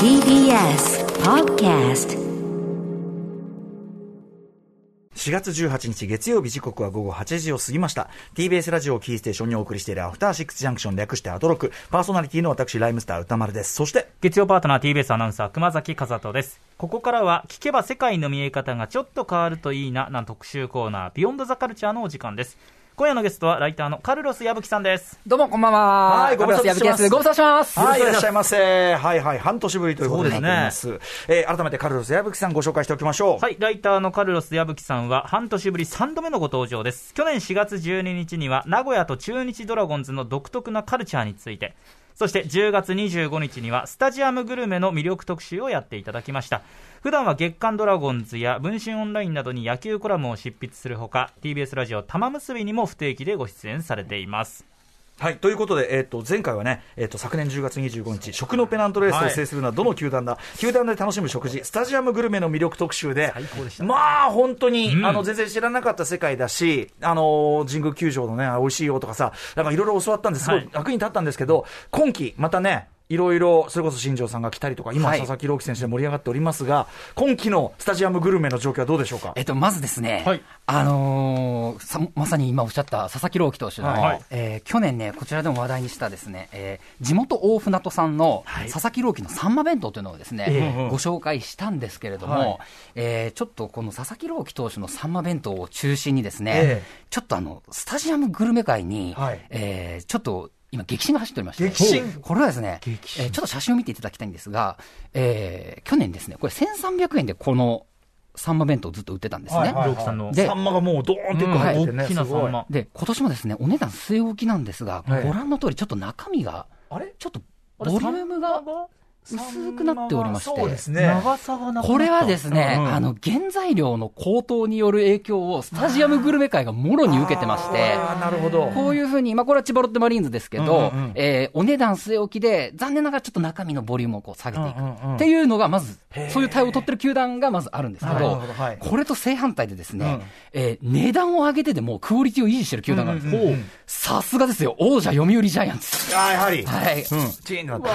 TBS Podcast 4月18日月曜日時刻は午後8時を過ぎました。TBS ラジオキーステーションにお送りしているアフターシックスジャンクション略してアトロク。パーソナリティの私ライムスター歌丸です。そして月曜パートナー TBS アナウンサー熊崎和人です。ここからは聞けば世界の見え方がちょっと変わるといいなな特集コーナービヨンドザカルチャーのお時間です。今夜のゲストはライターのカルロス矢吹さんですどうもこんばんは。はいご無沙汰してますご無沙汰します。はい、いらっしゃいませ。はいはい、半年ぶりということになっております。えー改めてカルロス矢吹さんご紹介しておきましょう。はい、ライターのカルロス矢吹さんは半年ぶり3度目のご登場です。去年4月12日には名古屋と中日ドラゴンズの独特なカルチャーについて、そして10月25日にはスタジアムグルメの魅力特集をやっていただきました。普段は月刊ドラゴンズや文春オンラインなどに野球コラムを執筆するほか、TBS ラジオ玉結びにも不定期でご出演されています。はい、ということで、えっ、と、前回はね、えっ、と、昨年10月25日、食のペナントレースを制するのはどの球団だ、球団で楽しむ食事、スタジアムグルメの魅力特集で、最高でしたまあ、本当に、うん。あの、全然知らなかった世界だし、あの、神宮球場のね、美味しいよとかさ、なんかいろいろ教わったんです、すごはい。い役に立ったんですけど、今季、またね、いろいろ、それこそ新庄さんが来たりとか、今、はい。佐々木朗希選手で盛り上がっておりますが、今季のスタジアムグルメの状況はどうでしょうか？えっと、まずですね、はい。あのーさまさに今おっしゃった佐々木朗希投手の、はい。えー去年ね、こちらでも話題にしたですね、えー地元大船渡さんのはい。佐々木朗希のサンマ弁当というのをですね、ええ。ご紹介したんですけれども、はい。えーちょっとこの佐々木朗希投手のサンマ弁当を中心にですね、ええ。ちょっとあの、スタジアムグルメ界に、はい。えーちょっと今、激震が走っておりまして、激震？これはですね、え激震。ーちょっと写真を見ていただきたいんですが、えー去年ですね、これ1300円でこのサンマ弁当をずっと売ってたんですね。はいはい朗希さんの。でサンマがもうドーンって入っててね、大きなすごい。サンマ。で、今年もですね、お値段据え置きなんですが、はい。ご覧の通り、ちょっと中身が、あれ？ちょっとボリュームが薄くなっておりまして、そうですね。長さがなくなったこれはですね、うんうんあの、原材料の高騰による影響をスタジアムグルメ界がもろに受けてまして、なるほど。こういうふうに、まあ、これは千葉ロッテマリーンズですけど、うんうんうんえーお値段据え置きで、残念ながらちょっと中身のボリュームをこう下げていく。っていうのが、まずそういう対応を取ってる球団がまずあるんですけどはい、これと正反対でですね、うんえー値段を上げてでもクオリティを維持してる球団があるんです。さすがですよ、王者読売ジャイアンツ。あーやはり。はい。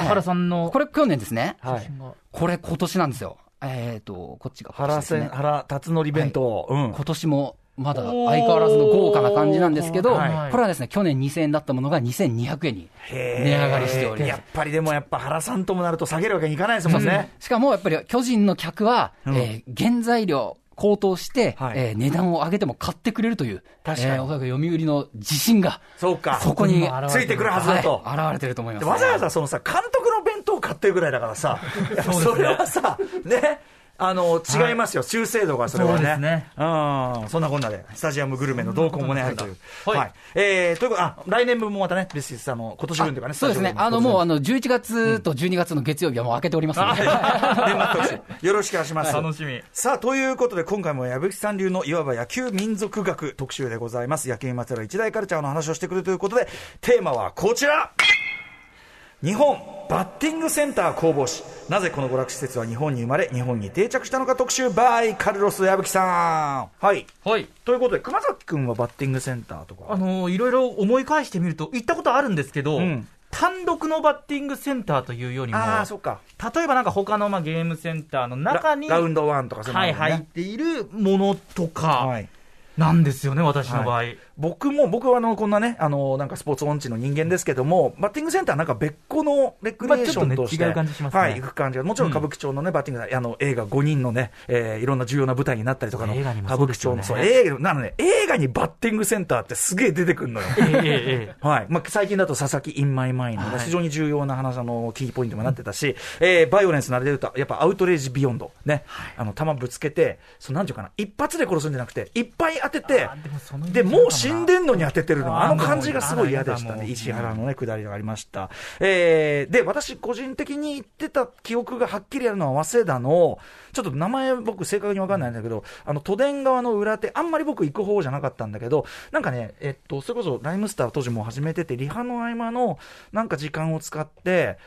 原さんのこれ去年ですね。はい。これ今年なんですよ。えっ、と、こっちがね戦、原辰徳弁当。うん。今年もまだ相変わらずの豪華な感じなんですけど、はいこれはですね、去年2000円だったものが2200円に値上がりしておりますやっぱりでもやっぱ原さんともなると下げるわけにいかないですもんね。しかもやっぱり巨人の客は、うんえー原材料高騰して、はい。えー値段を上げても買ってくれるという、確かに。えーおそらく読売の自信が、そうか。そこについてくるはずだと。はい現れてると思います、でわざわざそのさ、監督の弁当を買ってるぐらいだからさ、それはさ、ね、あの、違いますよ。忠誠度がそれはね。そうですねうん。そんなこんなで、スタジアムグルメの動向もね、あるという。はいはい。えー、ということあ、来年分もまたね、今年分というかね、そうですね、あのもうあの11月と12月の月曜日はもう開けておりますので、年末特集よろしくお願いします。楽しみ。さあ、ということで、今回も矢吹さん流のいわば野球民族学特集でございます。野球にまつわる一大カルチャーの話をしてくれるということで、テーマはこちら日本バッティングセンター工房誌。なぜこの娯楽施設は日本に生まれ、日本に定着したのか特集、バイカルロス矢吹さん。はい。はい。ということで、熊崎君はバッティングセンターとか。あのいろいろ思い返してみると、行ったことあるんですけど、うん単独のバッティングセンターというよりも、ああ、そっか。例えばなんか他のまあゲームセンターの中に、ララウンドワンとかそういうのはい、入っているものとかはい。なんですよね、私の場合。僕も、僕はあの、こんなね、あの、なんかスポーツ音痴の人間ですけども、バッティングセンターなんか別個のレクリエーションとして、まあねねはい、行く感じが、もちろん歌舞伎町のね、バッティングあの、映画5人のね、えーいろんな重要な舞台になったりとかの、映画にも歌舞伎町の、そう映画、なのね、映画にバッティングセンターってすげえ出てくるのよ。はい。まあ、最近だと佐々木インマイマインのはい非常に重要な話、あの、キーポイントにもなってたし、えーバイオレンスのあれで言うと、やっぱアウトレイジビヨンド。ね。あの、弾ぶつけて、その、なんていうかな、一発で殺すんじゃなくて、いっぱい当ててで、もう死んでんのに当ててるの。あの感じがすごい嫌でしたね。石原のね、下りがありました。えー、で、私個人的に言ってた記憶がはっきりあるのは、早稲田の、ちょっと名前僕正確にわかんないんだけど、あの、都電側の裏手、あんまり僕行く方じゃなかったんだけど、なんかね、えっと、それこそライムスター当時も始めてて、リハの合間の、なんか時間を使って、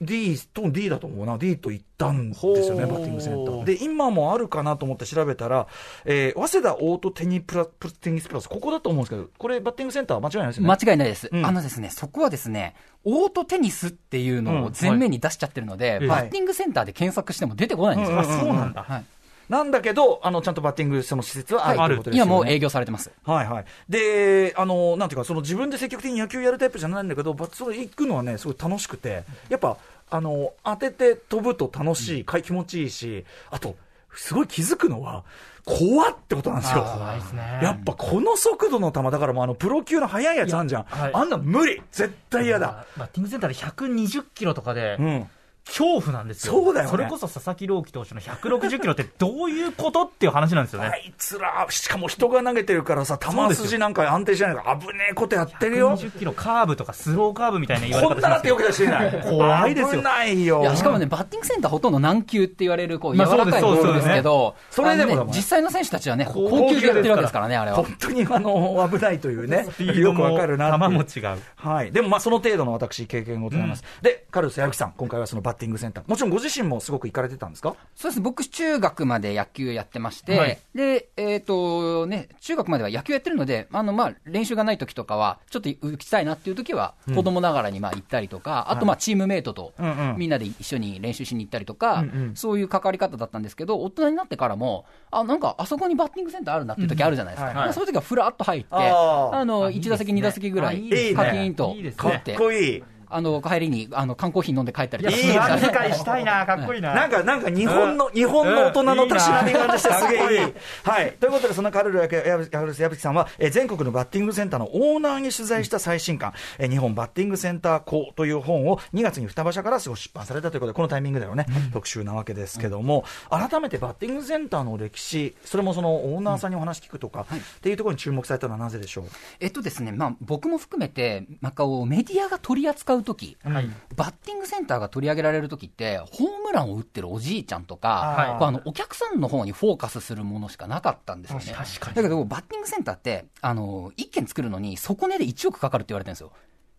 D と D だと思うな、D と行ったんですよね、バッティングセンター。で、今もあるかなと思って調べたら、えー、早稲田オートテニプラプテニスプラス、ここだと思うんですけど、これ、バッティングセンター間違いないですよね。間違いないです、うん。あのですね、そこはですね、オートテニスっていうのを前面に出しちゃってるので、はい。バッティングセンターで検索しても出てこないんですよ。そうなんだ。はいなんだけど、あの、ちゃんとバッティングその施設はあるということですよね。今もう営業されてます。はいはい。で、あの、なんていうか、その自分で積極的に野球やるタイプじゃないんだけど、バッそれ行くのはね、すごい楽しくて、やっぱ、あの、当てて飛ぶと楽しい、かい気持ちいいし、あと、すごい気づくのは、怖ってことなんですよ。すねやっぱこの速度の球、だからもうあの、プロ級の速いやつあんじゃん。はいあんな無理絶対嫌だ。バッティングセンターで120キロとかで、うん。恐怖なんですよ。そうだよねそれこそ佐々木朗希投手の160キロってどういうことっていう話なんですよね。あいつら、しかも人が投げてるからさ、球筋なんか安定しないから危ねえことやってるよ。120キロカーブとかスローカーブみたいな言われこ方んななってよく出していない。怖いですよ危ないよ。いやしかもね、バッティングセンターほとんど軟球って言われる、こう、柔まあらかいボそうですールですけど、そうですねそれでもね実際の選手たちはね、高高級でやってるわけですからね、あれは。本当にあの危ないというね、スピードよくもわかるな球も違う。はい、でもまあその程度の私、経験がございます、でカルロス矢吹さん、今回はそのバッティングセンター、もちろんご自身もすごく行かれてたんですか？そうですね、僕、中学まで野球やってまして、はい。で、えっ、とね、中学までは野球やってるので、あの、まあ、練習がない時とかは、ちょっと打ちたいなっていう時は、子供ながらにまあ行ったりとか、あとまあ、チームメイトとうんうん、みんなで一緒に練習しに行ったりとか、うんうんそういう関わり方だったんですけど、大人になってからも、あ、なんか、あそこにバッティングセンターあるなっていう時あるじゃないですか。うんはい。まあそういう時はふらっと入って、あの、あいいですね。1打席、2打席ぐらい、あいいですね。カキーンといいね。かっこいい。あの、帰りに、あの、缶コーヒー飲んで帰ったりいや、とかしてましたいしたいな、かっこいいな。なんか、なんか日本の、日本の大人のたしなみがしてすげえいい。はい。ということで、そのカルロや矢吹さんは、えー全国のバッティングセンターのオーナーに取材した最新刊、えー日本バッティングセンター校という本を2月に双葉社から出版されたということで、このタイミングでのね、特集なわけですけども、改めてバッティングセンターの歴史、それもそのオーナーさんにお話聞くとか、っていうところに注目されたのはなぜでしょうえっとですね、まあ、僕も含めて、まあ、こうメディアが取り扱うとき、はいバッティングセンターが取り上げられるときって、ホームランを打ってるおじいちゃんとか、あのお客さんの方にフォーカスするものしかなかったんですよね。確かにだけど、バッティングセンターって、あの1軒作るのに、底値で1億かかるって言われてるんですよ。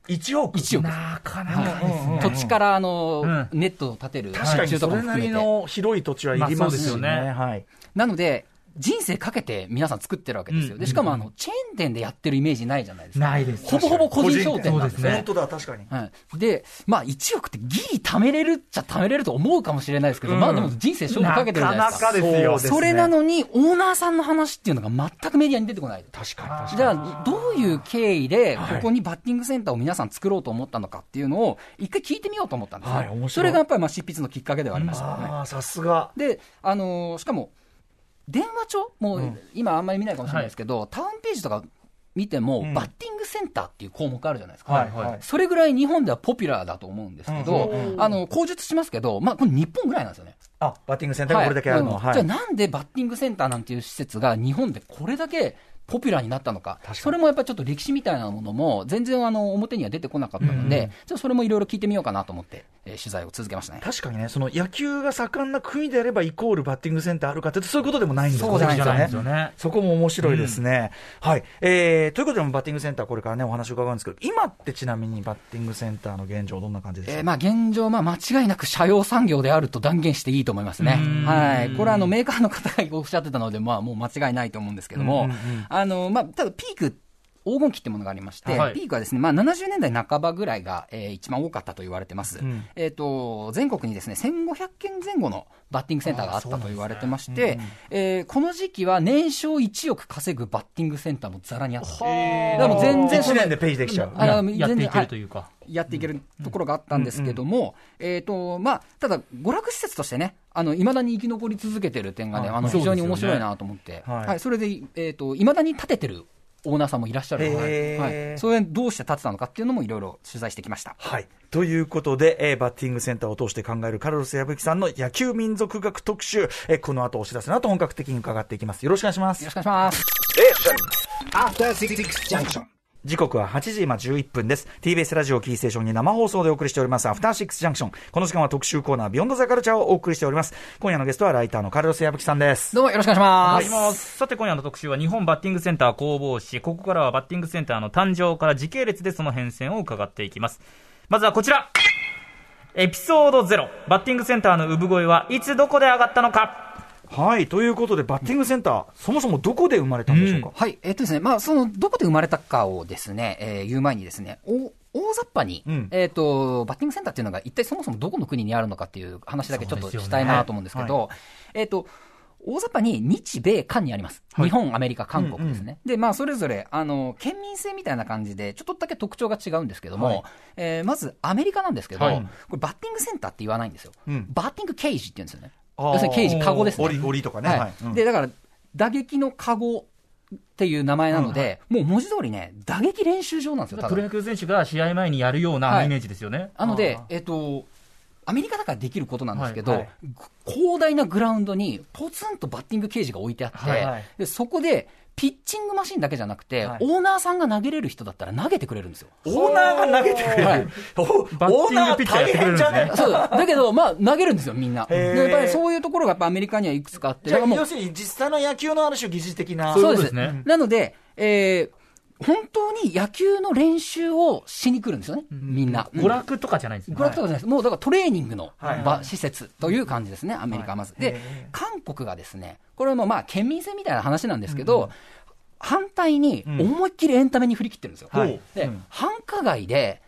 1億？1億。なかなかですね。土地からあの、うんネットを建てる確かにそれなり。の広い土地はいりますよねはい。なので、人生かけて皆さん作ってるわけですよ。うんでしかもあの、チェーン店でやってるイメージないじゃないですか。ないです。ほぼほぼ個人商店なんですね。本当だ、確かに。はい、で、まあ、1億ってギリ貯めれるっちゃ貯めれると思うかもしれないですけど、うんまあでも人生勝負かけてるじゃないですか。なかなかですよそうですねそれなのに、オーナーさんの話っていうのが全くメディアに出てこない。確かに、確かに。じゃあ、どういう経緯で、こはいこにバッティングセンターを皆さん作ろうと思ったのかっていうのを、一回聞いてみようと思ったんですね。はいそれがやっぱりまあ執筆のきっかけではありましたよね。ああ、さすが。で、あのーしかも、電話帳？もう、今あんまり見ないかもしれないですけど、タウンページとか見ても、うん。バッティングセンターっていう項目あるじゃないですか。はいはい。それぐらい日本ではポピュラーだと思うんですけど、うんあの、口述しますけど、まあ、これ日本ぐらいなんですよね。あ、バッティングセンターがこれだけあるの。は。はい。うんじゃあなんでバッティングセンターなんていう施設が日本でこれだけポピュラーになったのかそれもやっぱりちょっと歴史みたいなものも全然あの表には出てこなかったので、じゃあそれもいろいろ聞いてみようかなと思って、えー取材を続けましたね。確かにね、その野球が盛んな国であればイコールバッティングセンターあるかというと、そういうことでもないんですそうじゃないじゃないですねよね。そこも面白いですね。はい。えー、ということで、バッティングセンター、これからね、お話を伺うんですけど、今ってちなみにバッティングセンターの現状、どんな感じですか、えーまあ現状、まあ、間違いなく社用産業であると断言していいと思いますねうん。はい。これはあのメーカーの方がおっしゃってたので、まあもう間違いないと思うんですけども、うんうんうんあの、まあ、ただピーク、黄金期ってものがありまして、はい。ピークはですね、まあ、70年代半ばぐらいが、えー一番多かったと言われてます。うん。えっ、と、全国にですね、1500件前後のバッティングセンターがあったと言われてまして、えーこの時期は年商1億稼ぐバッティングセンターもざらにあって、だからもう全然そ1の年でページできちゃう。あのややっていけるというか。やっていけるところがあったんですけども、えっ、と、まあ、ただ、娯楽施設としてね、あの、未だに生き残り続けてる点がね、はい。あの、非常に面白いなと思って、はい。はい、それで、えっ、と、未だに建ててるオーナーさんもいらっしゃるのへで、ーはい、それどうして建てたのかっていうのもいろいろ取材してきました。はい。ということで、えーバッティングセンターを通して考えるカルロス矢吹さんの野球民族学特集、えーこの後お知らせの後本格的に伺っていきます。よろしくお願いしますよろし。くお願いします。After Six Junction. 時刻は8時今11分です。TBS ラジオキーステーションに生放送でお送りしております、アフターシックスジャンクション。この時間は特集コーナー、ビヨンドザカルチャーをお送りしております。今夜のゲストはライターのカルロス矢吹さんです。どうもよろしくお願いします。はい、さて今夜の特集は日本バッティングセンター攻防史ここからはバッティングセンターの誕生から時系列でその変遷を伺っていきますまずはこちらエピソード0バッティングセンターの産声はいつどこで上がったのかはい、ということで、バッティングセンター、そもそもどこで生まれたんでしょうか？はい、えっとですね、まあ、その、どこで生まれたかをですね、えー言う前にですね、お大雑把に、うんえっ、と、バッティングセンターっていうのが一体そもそもどこの国にあるのかっていう話だけちょっとしたいなと思うんですけど、えっ、と、大雑把に日米韓にあります。日本、アメリカ、韓国ですね。で、まあ、それぞれ、あの、県民性みたいな感じで、ちょっとだけ特徴が違うんですけども、はいえーまず、アメリカなんですけど、はいこれ、バッティングセンターって言わないんですよ。うんバッティングケージって言うんですよね。要するにケージ、カゴですね。檻檻とかね。はい。はい。うん。で、だから、打撃のカゴっていう名前なので、もう文字通りね、打撃練習場なんですよ、プロ野球選手が試合前にやるようなはい。イメージですよね。なので、えっと、アメリカだからできることなんですけど、はいはい。広大なグラウンドにポツンとバッティングケージが置いてあって、はいはい。でそこでピッチングマシンだけじゃなくて、はい。オーナーさんが投げれる人だったら投げてくれるんですよ。オーナーが投げてくれる。はい。オーナー大変じゃね。そう。だけど、まあ、投げるんですよ、みんな。やっぱりそういうところがやっぱアメリカにはいくつかあって、要するに実際の野球のある種疑似的な。そうですね。なので、えー本当に野球の練習をしに来るんですよね、みんな。娯楽とかじゃないんですね。娯楽とかじゃないです。もうだからトレーニングのはい場、施設という感じですね、アメリカはまず。で、韓国がですね、これもまあ県民性みたいな話なんですけど、反対に思いっきりエンタメに振り切ってるんですよ。はいで、うん繁華街で、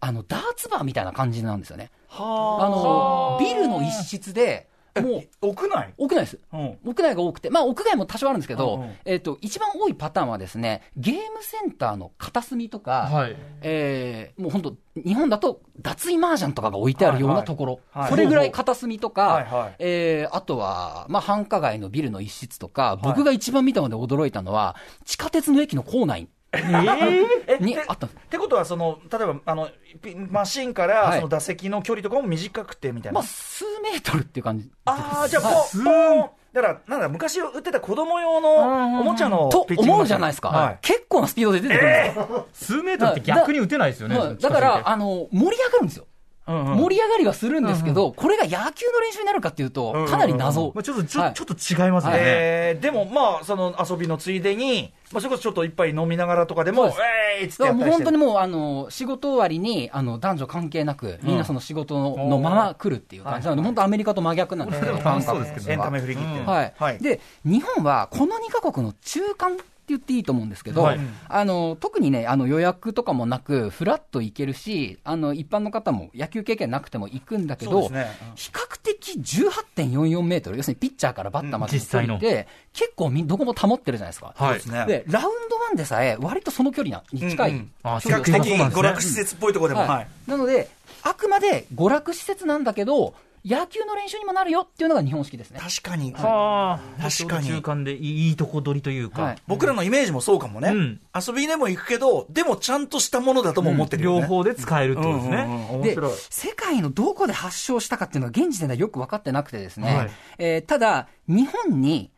あの、ダーツバーみたいな感じなんですよね。あはの、ビルの一室で、もう、屋内？屋内です。うん。屋内が多くて、まあ屋外も多少あるんですけど、うんうん。えっ、と、一番多いパターンはですね、ゲームセンターの片隅とか、はい。えーもう本当、日本だと脱衣麻雀とかが置いてあるようなところ、はいはい。それぐらい片隅とか、はいはいえーあとは、まあ、繁華街のビルの一室とか、僕が一番見たので驚いたのは、地下鉄の駅の構内えてにあったんです。ってことは、その、例えば、あの、ピマシンから、はいその打席の距離とかも短くてみたいな。まあ、数メートルっていう感じ。ああ、じゃあ、はいポン。だから、なんだ、昔売ってた子供用のおもちゃのとピッチングマシン思うじゃないですか、はい。結構なスピードで出てくるんですよ。数メートルって逆に打てないですよね。はいだから、あの、盛り上がるんですよ。盛り上がりはするんですけど、これが野球の練習になるかっていうと、かなり謎。まあ、ちょっとちょ,、っと違いますよね。えーでもまあ、その遊びのついでに、まあ、それこそちょっと一杯飲みながらとかでも、えーいっ本当にもう、あの、仕事終わりに、あの、男女関係なく、みんなその仕事の,、のまま来るっていう感じなの。で、本当アメリカと真逆なんですけど、うん感覚そうですけど。エンタメ振り切って、は。い。はい。で、日本はこの2カ国の中間って言っていいと思うんですけど、はい。あの、特にね、あの予約とかもなく、フラッと行けるし、あの、一般の方も野球経験なくても行くんだけど、ね。うん。比較的18.44メートル、要するにピッチャーからバッターまでの。距離って、結構みどこも保ってるじゃないですか。そうでラウンドワンでさえ、割とその距離なに近い。うんうん。あ比較的娯楽施設っぽいところでも、はいはい。なので、あくまで娯楽施設なんだけど、野球の練習にもなるよっていうのが日本式ですね。確かに、はあ、確かに。中間でいいいいとこ取りというか、はい。僕らのイメージもそうかもね、うん。遊びでも行くけど、でもちゃんとしたものだとも思ってるよね、両方で使えるってことですね。うんうんうんで面白い。世界のどこで発祥したかっていうのは現時点ではよく分かってなくてですね、はい。えーただ、日本に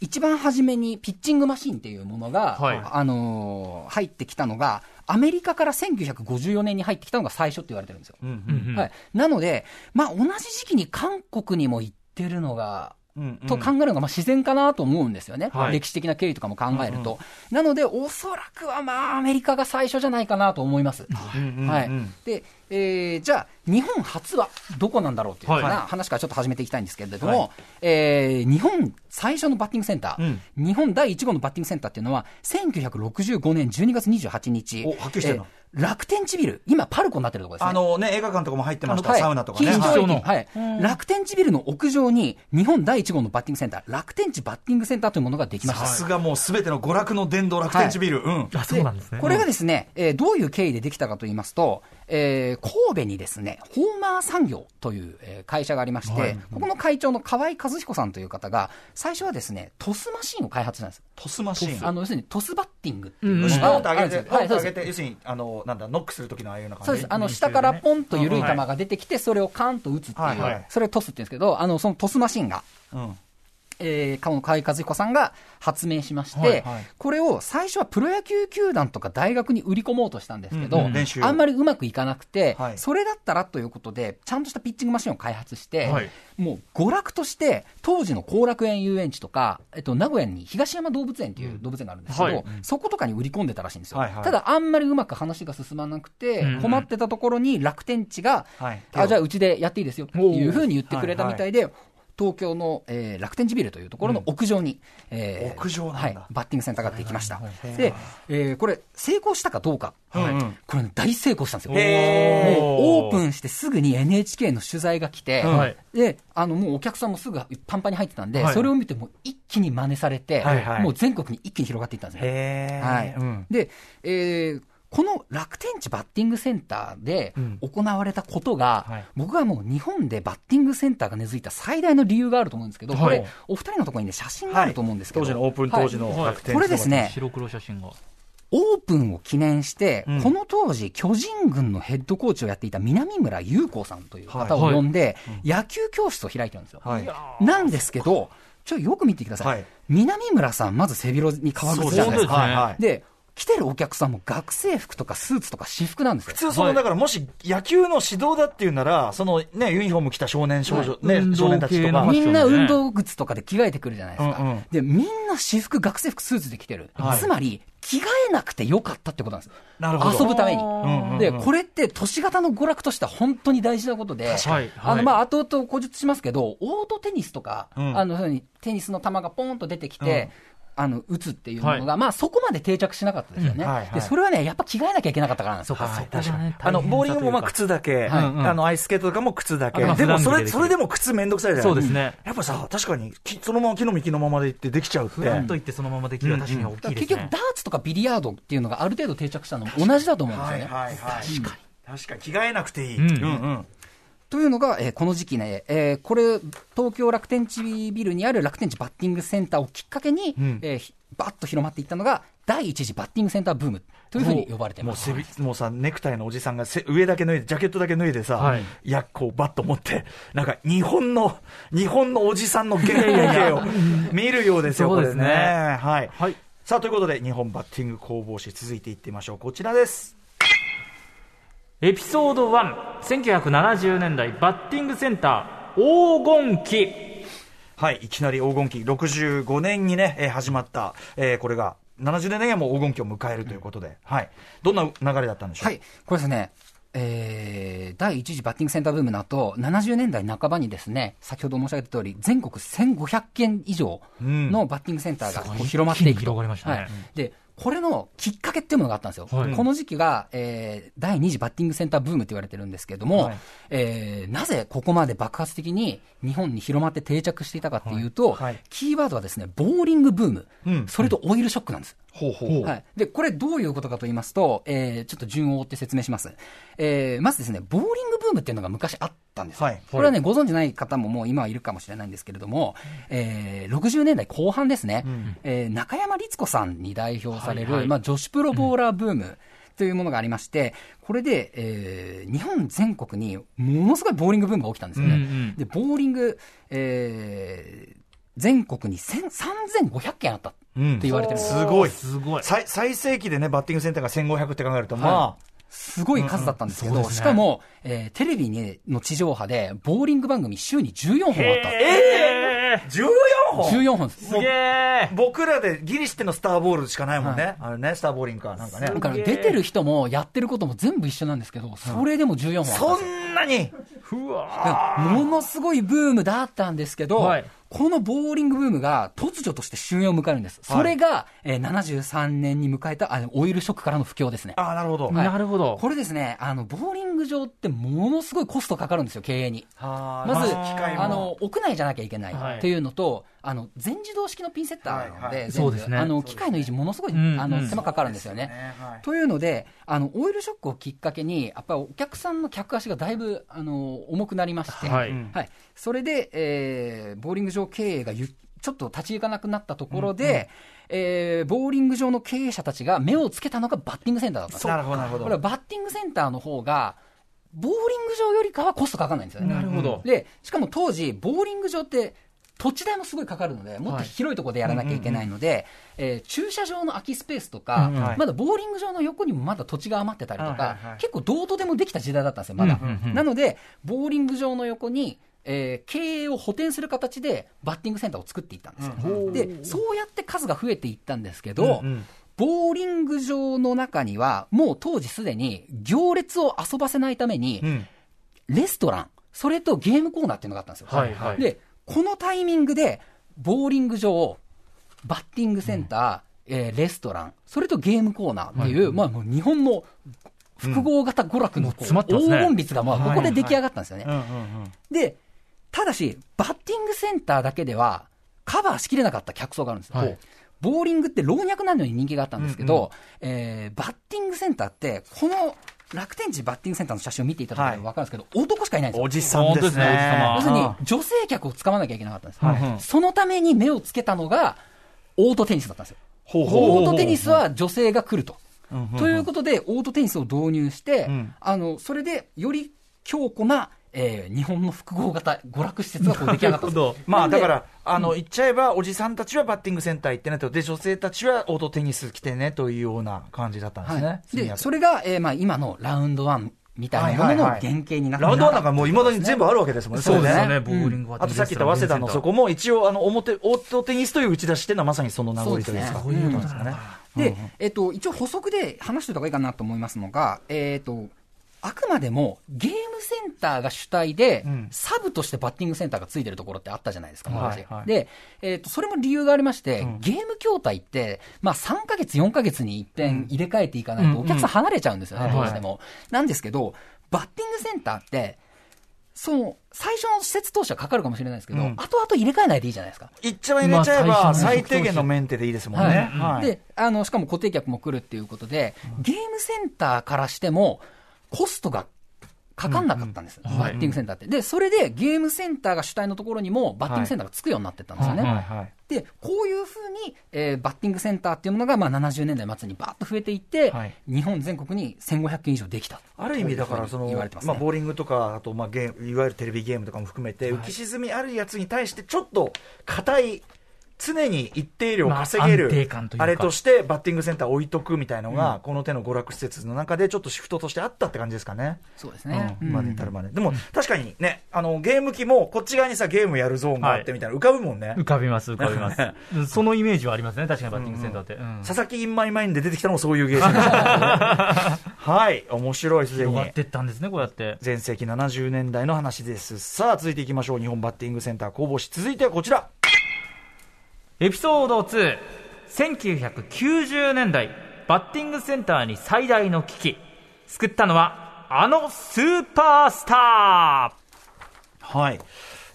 一番初めにピッチングマシンっていうものが、はいあのー入ってきたのが、アメリカから1954年に入ってきたのが最初って言われてるんですよ。うんうんうんはい、なので、まあ、同じ時期に韓国にも行ってるのが、うんうんと考えるのがまあ自然かなと思うんですよね、はい歴史的な経緯とかも考えると。なので、おそらくはまあ、アメリカが最初じゃないかなと思います。うんうんうんはい。で、えーじゃあ、日本初はどこなんだろうっていうようなはい話からちょっと始めていきたいんですけれども、はいえー日本最初のバッティングセンター、うん日本第1号のバッティングセンターっていうのは、1965年12月28日、おはっきりしてるなえー楽天地ビル、今パルコになってるところですね。あのね、映画館とかも入ってました、はいサウナとかね。はい楽天地ビルの屋上に日本第1号のバッティングセンター、楽天地バッティングセンターというものができました。さすがもうすべての娯楽の殿堂楽天地ビル。うん。あ、そうなんですね。これがですね、えーどういう経緯でできたかと言いますと、えー神戸にですね、ホーマー産業という、えー会社がありまして、はいここの会長の河合和彦さんという方が、最初はですね、トスマシンを開発したんです。トスマシーン。あの、要するにトスバッティングっていううんのがポンと上げて、あるんですよはい、そうです。ポンと上げて、要するに、あの、なんだ、ノックするときのああいうような感じ。そうです。あの、下からポンと緩い球が出てきて、それをカンと打つっていう、はいはいそれをトスって言うんですけど、あの、そのトスマシンが、うん。えー、河合和彦さんが発明しまして、はいはい。これを最初はプロ野球球団とか大学に売り込もうとしたんですけど、うん。うん練習を。あんまりうまくいかなくて、はい。それだったらということで、ちゃんとしたピッチングマシンを開発して、はい。もう娯楽として、当時の後楽園遊園地とか、えっと、名古屋に東山動物園っていう動物園があるんですけど、はい。そことかに売り込んでたらしいんですよ。はいはい。ただ、あんまりうまく話が進まなくて、うん。困ってたところに楽天地が、はい。あじゃあうちでやっていいですよっていうふうに言ってくれたみたいで、東京の、えー楽天地ビルというところの屋上に、えー屋上はい、バッティングセンターができました。で、えーこれ、成功したかどうか、うんうん。これ、ね、大成功したんですよ。もうオープンしてすぐに NHK の取材が来て、はいで、あの、もうお客さんもすぐパンパンに入ってたんで、はい。それを見てもう一気に真似されて、はいはい。もう全国に一気に広がっていったんですね。はい。うん。で、えーこの楽天地バッティングセンターでうん。行われたことが、はい。僕はもう日本でバッティングセンターが根付いた最大の理由があると思うんですけど、こはい。れ、お二人のところにね、写真があると思うんですけど、当時のオープン当時のはい。楽天これですね白黒写真が。オープンを記念して、うん。この当時、巨人軍のヘッドコーチをやっていた南村優子さんという方をはい。呼ん。で、野球教室を開いてるんですよ。はい。なんですけど、ちょっとよく見てください。はい。南村さん、まず背広に革靴じゃないですか。そうですね。はい。はい。で、来てるお客さんも学生服とかスーツとか私服なんですよ。普。通その、はい。だからもし野球の指導だっていうなら、そのね、ユニフォーム着た少年少女、はい。ね、運動少年たちとか。みんな運動靴とかで着替えてくるじゃないですか。うんうんで、みんな私服、学生服、スーツで着てる。はい。つまり、着替えなくてよかったってことなんです。よ。なるほど。遊ぶために。で、これって都市型の娯楽としては本当に大事なことで、あの、はいまあ、後々古述しますけど、オートテニスとか、うん。あの、ふうにテニスの球がポーンと出てきて、うんあの、打つっていうものが、まあ、そこまで定着しなかったですよね。うんはいはいで、それはね、やっぱ着替えなきゃいけなかったからなんですよ。そうか、はいそこがね、あの、ボーリングもまあ靴だけ、はいあの、アイススケートとかも靴だけ。でもそれ、それでも靴めんどくさいじゃないですね。やっぱさ、確かに、きそのまま木の幹のままでいってできちゃうって。ふらっと行ってそのままできるは確かに大きいですね結局、ダ。ーツとかビリヤードっていうのがある程度定着したのも同じだと思うんですよね。はいはいはい。確かに。確かに、着替えなくていい。うんうん。というのが、えーこの時期ね、えーこれ、東京楽天地ビルにある楽天地バッティングセンターをきっかけに、うんえーひバッと広まっていったのが、第一次バッティングセンターブームというふうに呼ばれてます。もうもうさ、ネクタイのおじさんがせ上だけ脱いで、ジャケットだけ脱いでさ、はいい、や、こう、バット持って、なんか、日本の、日本のおじさんの原型を見るようですよ、そうですねこれね。はい。はい。さあ、ということで、日本バッティング攻防史、続いていってみましょう。こちらです。エピソード1、1970年代バッティングセンター黄金期。はい、いきなり黄金期、65年にね、えー始まった、えーこれが、70年にはもう黄金期を迎えるということで、はい。どんな流れだったんでしょう？はい、これですね、えー第一次バッティングセンターブームの後、70年代半ばにですね、先ほど申し上げた通り、全国1500件以上のバッティングセンターが広まっていくと。一気に広がりましたね。はい。で、これのきっかけっていうものがあったんですよ。はい。この時期が、えー第二次バッティングセンターブームって言われてるんですけれども、はい。えーなぜここまで爆発的に日本に広まって定着していたかっていうと、はい。はい。キーワードはですね、ボーリングブーム、うん。それとオイルショックなんです。ほうほうはい、でこれ、どういうことかと言いますと、えーちょっと順を追って説明します、えーまずですね、ボーリングブームっていうのが昔あったんですよ、はい。これはね、ご存じない方ももう今はいるかもしれないんですけれども、えー60年代後半ですね、えー中山律子さんに代表される、はいはい。まあ、女子プロボーラーブーム。というものがありまして、これで、えー日本全国にものすごいボーリングブームが起きたんですよね。うんうん。で、ボーリング、えー全国に1000 3500件あったって言われてるんですすごい。すごい。最最盛期でね、バッティングセンターが1500って考えると、まあ、すごい数だったんですけど、うんうんねしかも、えーテレビにの地上波で、ボーリング番組週に14本あった。え14本？14本です。すげえ僕らでギリシってのスターボールしかないもんね。あれね、スターボーリングか、なんかねだ。から出てる人もやってることも全部一緒なんですけど、それでも14本あったんそですよ。んなに？ふわでものすごいブームだったんですけど、はいこのボーリングブームが突如として終焉を迎えるんです。それが、えー73年に迎えたあのオイルショックからの不況ですね。ああ、なるほど。はいなるほど。これですね、あの、ボーリング場ってものすごいコストかかるんですよ、経営に。ままず、機械もあの、屋内じゃなきゃいけないはいっていうのと、あの、全自動式のピンセッターなのはいはい。で、全部。そうですね。あの、機械の維持ものすごい、あの、うん。うん手間かかるんですよね。ね。はい。というので、あの、オイルショックをきっかけに、やっぱりお客さんの客足がだいぶ、あの、重くなりまして、はい。はい。それで、えーボーリング場経営がゆちょっと立ち行かなくなったところで、えーボーリング場の経営者たちが目をつけたのがバッティングセンターだったんですなるほど、なるほど。これはバッティングセンターの方が、ボーリング場よりかはコストかかんないんですよね。なるほど。で、しかも当時、ボーリング場って、土地代もすごいかかるので、もっと広いところでやらなきゃいけないので、えー駐車場の空きスペースとか、うんうんはい。まだボーリング場の横にもまだ土地が余ってたりとか、はいはいはい。結構どうとでもできた時代だったんですよ、まだ。うんうんうんなので、ボーリング場の横に、えー経営を補填する形でバッティングセンターを作っていったんですよ。で、そうやって数が増えていったんですけど、うんうん。ボーリング場の中には、もう当時すでに行列を遊ばせないために、うん。レストラン、それとゲームコーナーっていうのがあったんですよ。はいはい。で、このタイミングで、ボーリング場、バッティングセンター、えーレストラン、それとゲームコーナーっていう、まあもう日本の複合型娯楽のこう詰まってますね。黄金率がまあここで出来上がったんですよね。うんうんうん。で、ただし、バッティングセンターだけでは、カバーしきれなかった客層があるんですよ。はい。ボーリングって老若男女に人気があったんですけど、うんうえーバッティングセンターって、この楽天地バッティングセンターの写真を見ていただければ分かるんですけど、男しかいないんですよ。おじさんですね。要するにあ女性客を掴まなきゃいけなかったんです、はいそのために目をつけたのが、オートテニスだったんですよ。ほうほうほうオートテニスは女性が来ると。ということで、オートテニスを導入して、うんあのそれでより強固な、えー日本の複合型娯楽施設がこう出来上がった。まあだから、あの、言っちゃえば、おじさんたちはバッティングセンター行ってねと、で、女性たちはオートテニス来てねというような感じだったんですね。はい、で、それれが、えーまあ、今のラウンドワンみたいなものの原型になってラウンドワンなんかもういまだに全部あるわけですもんね。そうですよね、ボーリングはあとさっき言った早稲田のそこも一応、あの、表、オートテニスという打ち出しっていうのはまさにその名残というか、そういうことですかね。で、えっと、一応補足で話しておいた方がいいかなと思いますのが、えっと、あくまでもゲームセンターが主体で、うん。サブとしてバッティングセンターがついてるところってあったじゃないですか、はい昔はい。で、えっと、それも理由がありまして、うん。ゲーム筐体って、まあ3ヶ月、4ヶ月に一遍入れ替えていかないとお客さん離れちゃうんですよね、うん。どうしても。なんですけど、バッティングセンターって、その、最初の施設投資はかかるかもしれないですけど、うん。後々入れ替えないでいいじゃないですか。言っちゃえば入れちゃえば、まあ最低限のメンテでいいですもんはい。ね。はい。で、あの、しかも固定客も来るっていうことで、ゲームセンターからしても、コストがかかんなかったんです、うんうんバッティングセンターって。で、それでゲームセンターが主体のところにも、バッティングセンターがつくようになってったんですよね。はいはいで、こういうふうに、えーバッティングセンターっていうものが、まあ、70年代末にバーッと増えていって、はい日本全国に1500件以上できた。ある意味だからその、言われてますね。まあ、ボーリングとか、あと、まあ、ゲームいわゆるテレビゲームとかも含めて、浮き沈みあるやつに対して、ちょっと硬い、常に一定量稼げる、まあれとしてバッティングセンター置いとくみたいのが、この手の娯楽施設の中でちょっとシフトとしてあったって感じですかね。そうですね。うんまで至るまで。でも、確かにね、あの、ゲーム機も、こっち側にさ、ゲームやるゾーンがあってみたいな、浮かぶもんね。浮かびます、浮かびます。うんそのイメージはありますね、確かにバッティングセンターって。うん佐々木インマイマインで出てきたのもそういうゲーム はい、面白い、すでに広がっ。てったんですね、こうやって。前世紀70年代の話です。さあ、続いていきましょう。日本バッティングセンター公募し。続いてはこちら。エピソード2、1990年代、バッティングセンターに最大の危機。救ったのは、あのスーパースタはい。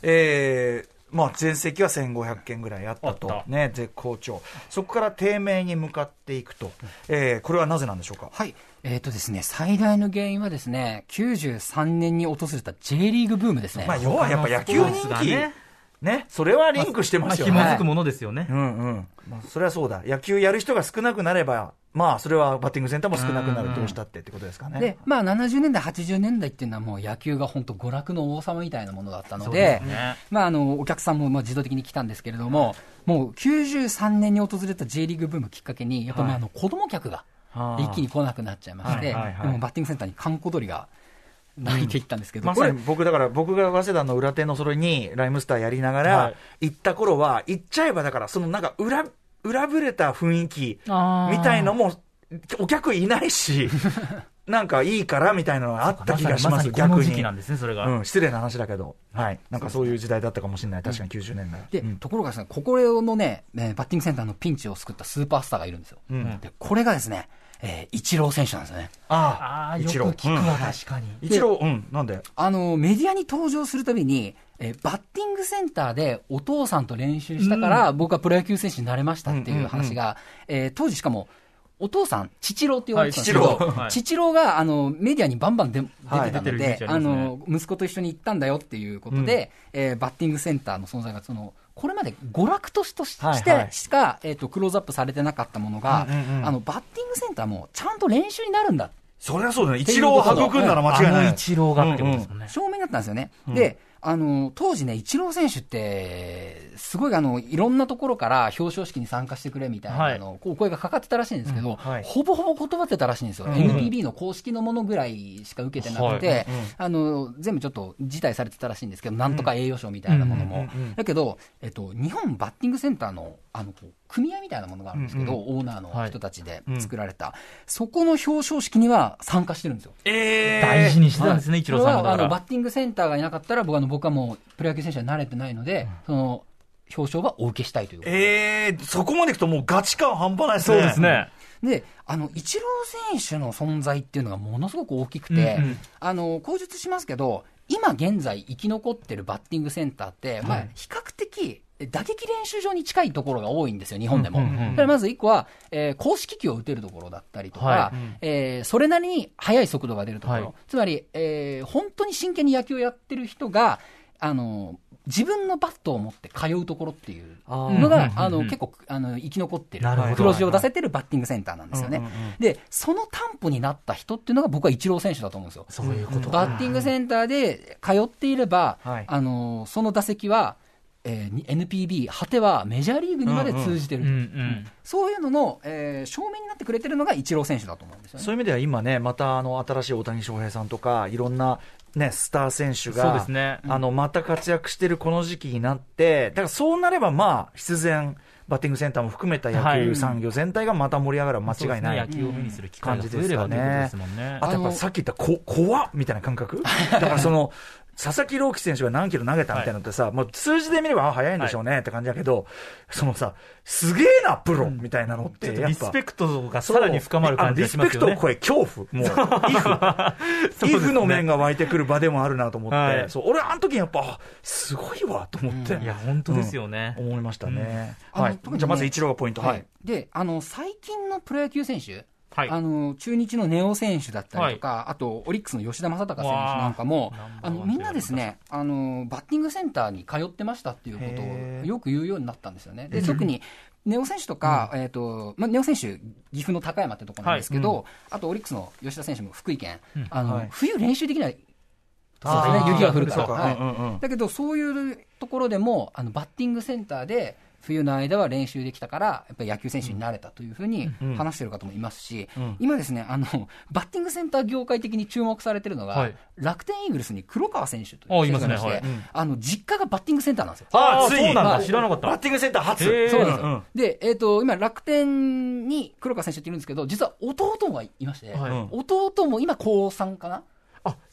えー、まあ、前世紀は1500件ぐらいあったとあっ。たね、絶好調。そこから低迷に向かっていくと。えー、これはなぜなんでしょうか？はい。えっ、とですね、最大の原因はですね、93年に訪れた J リーグブームですね。まあ、要はやっぱ野球人気。ねね、それはリンクしてー。まあ、ますよね。紐づくものですよねう。んうん。まあ、それはそうだ。野球やる人が少なくなれば、まあ、それはバッティングセンターも少なくなる。どうしたってってことですかね。で、まあ、70年代、80年代っていうのはもう野球が本当娯楽の王様みたいなものだったので、ですねまあ、あの、お客さんもまあ自動的に来たんですけれども、もう93年に訪れた J リーグブームきっかけに、やっぱまああの子供客がはあ一気に来なくなっちゃいまして、はいはいはいでもバッティングセンターに観光鳥が泣いていったんですけど、まさに僕、だから僕が早稲田の裏手のそれにライムスターやりながら、はい行った頃は、行っちゃえばだから、そのなんか裏、裏ぶれた雰囲気みたいのも、お客いないし、なんかいいからみたいなのがあった気がします、逆にな。んですね、それが。うん、失礼な話だけど、はい。なんかそういう時代だったかもしれない。確かに90年代。で、うんところがですね、ここのね、えーバッティングセンターのピンチを救ったスーパースターがいるんですよ。うんで、これがですね、えー、イチロー選手なんですよね。あああ、よく聞くわ、確かに。一郎、うん、なんで？あの、メディアに登場するたびに、えーバッティングセンターでお父さんと練習したから、僕はプロ野球選手になれましたっていう話が、えー当時しかも、お父さん、父郎って言われてたんですけど、はい父郎が、あの、メディアにバンバンで出てはいたので、ジありますね。あの、息子と一緒に行ったんだよっていうことで、えーバッティングセンターの存在が、その、これまで娯楽としとしはいはいてしか、えっと、クローズアップされてなかったものが、うんうんうんあの、バッティングセンターもちゃんと練習になるんだそりゃそうだね。一郎を育んだら間違いない。あの一郎がってことですもんね。証明になったんですよね。で、あの、当時ね、イチロー選手って、すごいあの、いろんなところから表彰式に参加してくれみたいな、はい。あのこうお声がかかってたらしいんですけど、うん。はい。ほぼほぼ断ってたらしいんですよ。NPB の公式のものぐらいしか受けてなくて、はいあの、全部ちょっと辞退されてたらしいんですけど、なんとか栄誉賞みたいなものも。うんうんうんだけど、えっと、日本バッティングセンターの、あの、組合みたいなものがあるんですけど、オーナーの人たちで作られた、そこの表彰式には参加してるんですよ。え大事にしてたんですね、イチローさんはあのバ。ッティングセンターがいなかったら、僕はあの僕はもうプロ野球選手は慣れてないので、その表彰はお受けしたいということでえー、そこまでいくともうガチ感半端ないですそうね。ですね。で、あの、イチロー選手の存在っていうのがものすごく大きくて、うんうんあの、口述しますけど、今現在生き残ってるバッティングセンターって、まあ、比較的、打撃練習場に近いところが多いんですよ、日本でも。だからまず一個は、えー公式球を打てるところだったりとか、はえーそれなりに速い速度が出るところ、はい。つまり、えー本当に真剣に野球をやってる人が、あの、自分のバットを持って通うところっていうのが、うんあの、結構、あの、生き残ってる黒字を出せてるバッティングセンターなんですよね。で、その担保になった人っていうのが僕はイチロー選手だと思うんですよ。そういうことバッティングセンターで通っていれば、はい。あの、その打席は、えーに NPB、果てはメジャーリーグにまで通じてる。うんうん。そういうのの、えー証明になってくれてるのがイチロー選手だと思うんですよね。そういう意味では今ね、またあの新しい大谷翔平さんとか、いろんな、ね、スター選手が、そうですねあのまた活躍してるこの時期になって、だからそうなれば、まあ、必然、バッティングセンターも含めた野球産業全体がまた盛り上がる間違いない。そうですね野球を目にする機会が増えればということですもんね。あとやっぱさっき言ったこ、怖っみたいな感覚？だからその、佐々木朗希選手が何キロ投げたみたいなのってさ、もう数字で見れば、あ、速いんでしょうねって感じだけど、そのさ、すげえな、プロみたいなのって、やっぱ。リスペクトがさらに深まる感じがしますよねリスペクトを。超え、恐怖。もう、イフ。ねイフの面が湧いてくる場でもあるなと思って、はいそう俺、あの時にやっぱ、あすごいわと思って、いや、本当ですよね。思いましたね。うんはい。じゃあ、まず一郎がポイント。ははいい。。で、あの、最近のプロ野球選手、はい。あの、中日のネオ選手だったりとか、あと、オリックスの吉田正尚選手なんかもわあ、あの、みんなですね、あの、バッティングセンターに通ってましたっていうことをよく言うようになったんですよね。で、特に、ネオ選手とか、えっ、と、まあ、ネオ選手、岐阜の高山ってとこなんですけど、あと、オリックスの吉田選手も福井県、あの、はい。冬練習できない。そうですね、雪が降るから。はい。うんうんうん。だけど、そういうところでも、あのバッティングセンターで、冬の間は練習できたから、やっぱり野球選手になれたというふうにうん。話してる方もいますし、うん。今ですね、あの、バッティングセンター業界的に注目されてるのが、はい。楽天イーグルスに黒川選手とあいう選手がいまして、ねはい。うん。あの、実家がバッティングセンターなんですよ。ああ、ついに。そうなんだ。はい知らなかった。バッティングセンター初。そうなんですよ。うん。うんで、えっ、と、今、楽天に黒川選手っているんですけど、実は弟もいまして、はい。うん。弟も今、高3かな？あ、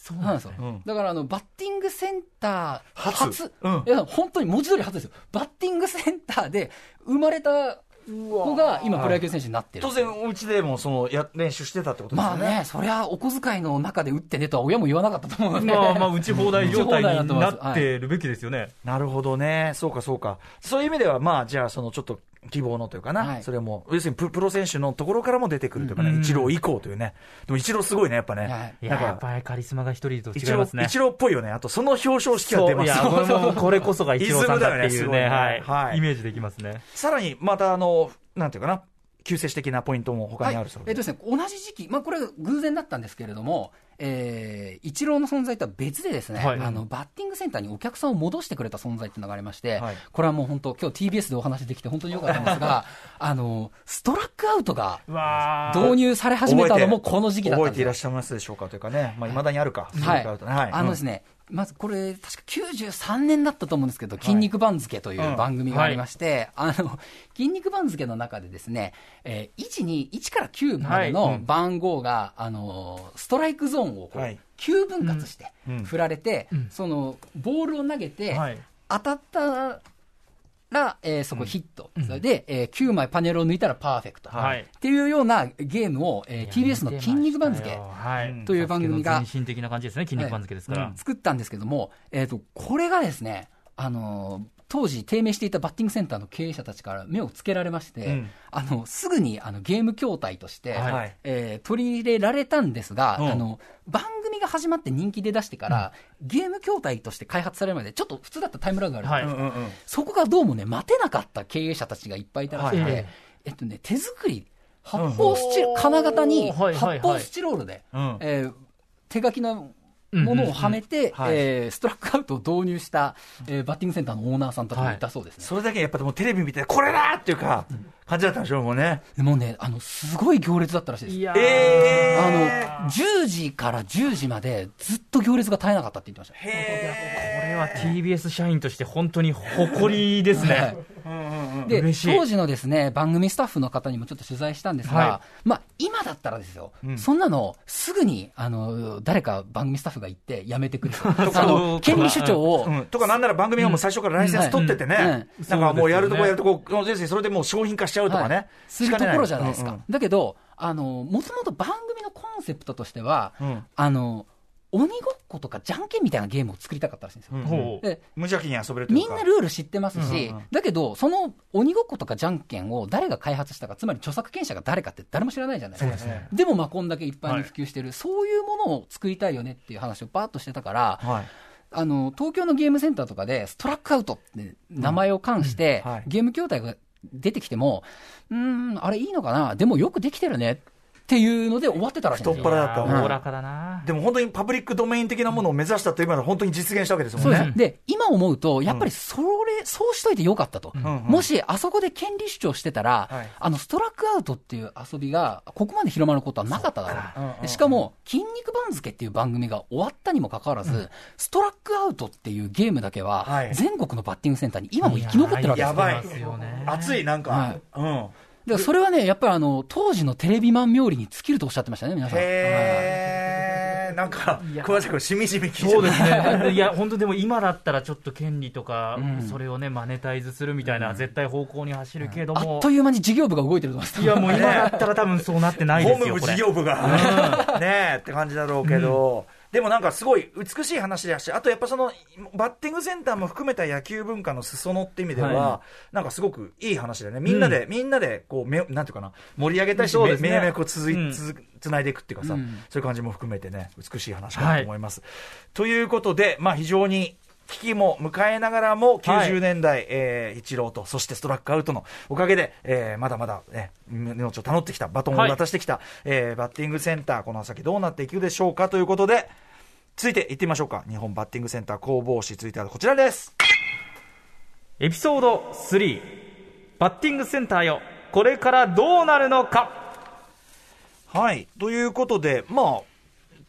そうなんですよ。うんだから、あの、バッティングセンター初初。うんいや、本当に文字通り初ですよ。バッティングセンターで生まれた子が今、プロ野球選手になってる。当然、お家でもそのや練習してたってことですよね。まあね、そりゃ、お小遣いの中で打ってねとは親も言わなかったと思うので。まあまあ、打ち放題状態になってるべきですよね。なるほどね。そうか、そうか。そういう意味では、まあ、じゃあ、そのちょっと希望のというかな。はいそれも、要するにププロ選手のところからも出てくるというかね、うん一郎以降というね。でも一郎すごいね、やっぱね。はいいや、なんかやっぱりカリスマが一人と違いますね。一郎っぽいよね。あと、その表彰式が出ますいや、これも、これこそが一郎さんだっていうね、ねはい。はいイメージできますね。さらに、また、あの、なんていうかな、救世主的なポイントも他にあるそうえっでとですね、同じ時期、まあ、これ偶然だったんですけれども、えー、イチローの存在とは別でですね、はいあの、バッティングセンターにお客さんを戻してくれた存在っていうのがありまして、はいこれはもう本当、今日 TBS でお話できて本当に良かったんですが、あの、ストラックアウトが導入され始めたのもこの時期だったんですよ覚えていらっ。しゃいますでしょうかというかね、まあ、未だにあるか。はい。そういうことねはい。あのですね、まずこれ、確か93年だったと思うんですけど、筋肉番付という番組がありまして、あの、筋肉番付の中でですね、えー1、2、1から9まではい。のうん。番号が、あの、ストライクゾーンをこう、はい。9分割してうん。振られて、うん。その、ボールを投げて、はい。当たったら、えーそこヒット。うんそれで、えー9枚パネルを抜いたらパーフェクト。はいっていうようなゲームを、えー TBS の筋肉番付。はい。という番組が先の前進的な感じですね、筋肉番付ですから。作ったんですけども、えっ、と、これがですね、あのー当時低迷していたバッティングセンターの経営者たちから目をつけられまして、うん。あの、すぐにあのゲーム筐体として、はい。えー取り入れられたんですが、うん。あの、番組が始まって人気で出してから、ゲーム筐体として開発されるまで、ちょっと普通だったらタイムラグがあるんですよはい。うんうんうん。そこがどうもね、待てなかった経営者たちがいっぱいいたらしくて、はい。はい。えっとね、手作り、発泡スチロ、金型に発泡スチロールで、手書きのものをはめて、ストラックアウトを導入した、えーバッティングセンターのオーナーさんたちもいたそうですね。それだけやっぱでもテレビ見て、これだっていうか、感じだったんでしょう、もうね。でもね、あの、すごい行列だったらしいです。いやえあの、10時から10時までずっと行列が絶えなかったって言ってました。これは TBS 社員として本当に誇りですね。で嬉しい。当時のですね番組スタッフの方にもちょっと取材したんですが、はまあ、今だったらですよ、そんなのすぐにあの誰か番組スタッフが行ってやめてくれ とあの権利主張を、うん、とかなんなら番組はもう最初からライセンス取っててね、うん。うん。なんかもうやるとこやるとこ、先生それでもう商品化しちゃうとかね、はい。するところじゃないですか、うんうん。だけどあのもともと番組のコンセプトとしては、うん。あの鬼ごっことかじゃんけんみたいなゲームを作りたかったらしいんですよ、う。ん。で無邪気に遊べるみんなルール知ってますし、うんうんうん。だけど、その鬼ごっことかじゃんけんを誰が開発したか、つまり著作権者が誰かって誰も知らないじゃないですか。ね。でもまあこんだけ一般に普及してる、そういうものを作りたいよねっていう話をバーッとしてたから、はい。あの東京のゲームセンターとかでストラックアウトって名前を冠して、ゲーム筐体が出てきても、うん、あれいいのかな、でもよくできてるね。っていうので終わってたらしいんですよ。太っ腹だった。おおらかだな。でも本当にパブリックドメイン的なものを目指したという今の本当に実現したわけですもんね。そうです。で、今思うと、やっぱりそれ、そうしといてよかったと。んうんもし、あそこで権利主張してたら、はい。あの、ストラックアウトっていう遊びが、ここまで広まることはなかっただろう。しかも、筋肉番付っていう番組が終わったにもかかわらず、ストラックアウトっていうゲームだけは、はい。全国のバッティングセンターに今も生き残ってるわけですよ。やばい。ますよね熱いなんか、はい。うんだからそれはね、やっぱりあの、当時のテレビマン冥利に尽きるとおっしゃってましたね、皆さん。はいへえなんか桑田君しみじみ聞いてそうですね。いや、本当でも今だったらちょっと権利とかうん、それをね、マネタイズするみたいな絶対方向に走るけどもあっと。いう間に事業部が動いてると思います。いや、もう今だったら多分そうなってないですよ、法務部これ。事業部が、ねえって感じだろうけど、でもなんかすごい美しい話だし、あとやっぱそのバッティングセンターも含めた野球文化の裾野って意味では、はなんかすごくいい話だよね、みんなで、みんなでこうめなんていうかな、盛り上げたいし、ね。めめこう続い、うん。つつないでいくっていうかさ、うん。そういう感じも含めてね、美しい話かなと思います。ということで、まあ、非常に危機も迎えながらも、はい90年代、えー、イチローと、そしてストラックアウトのおかげで、えーまだまだ、ね、命を保ってきた、バトンをはい渡してきた、えーバッティングセンター、この先どうなっていくでしょうかということで、続いて行ってみましょうか。日本バッティングセンター工房誌、続いてはこちらです。エピソード3、バッティングセンターよ、これからどうなるのか。はい。ということで、まあ、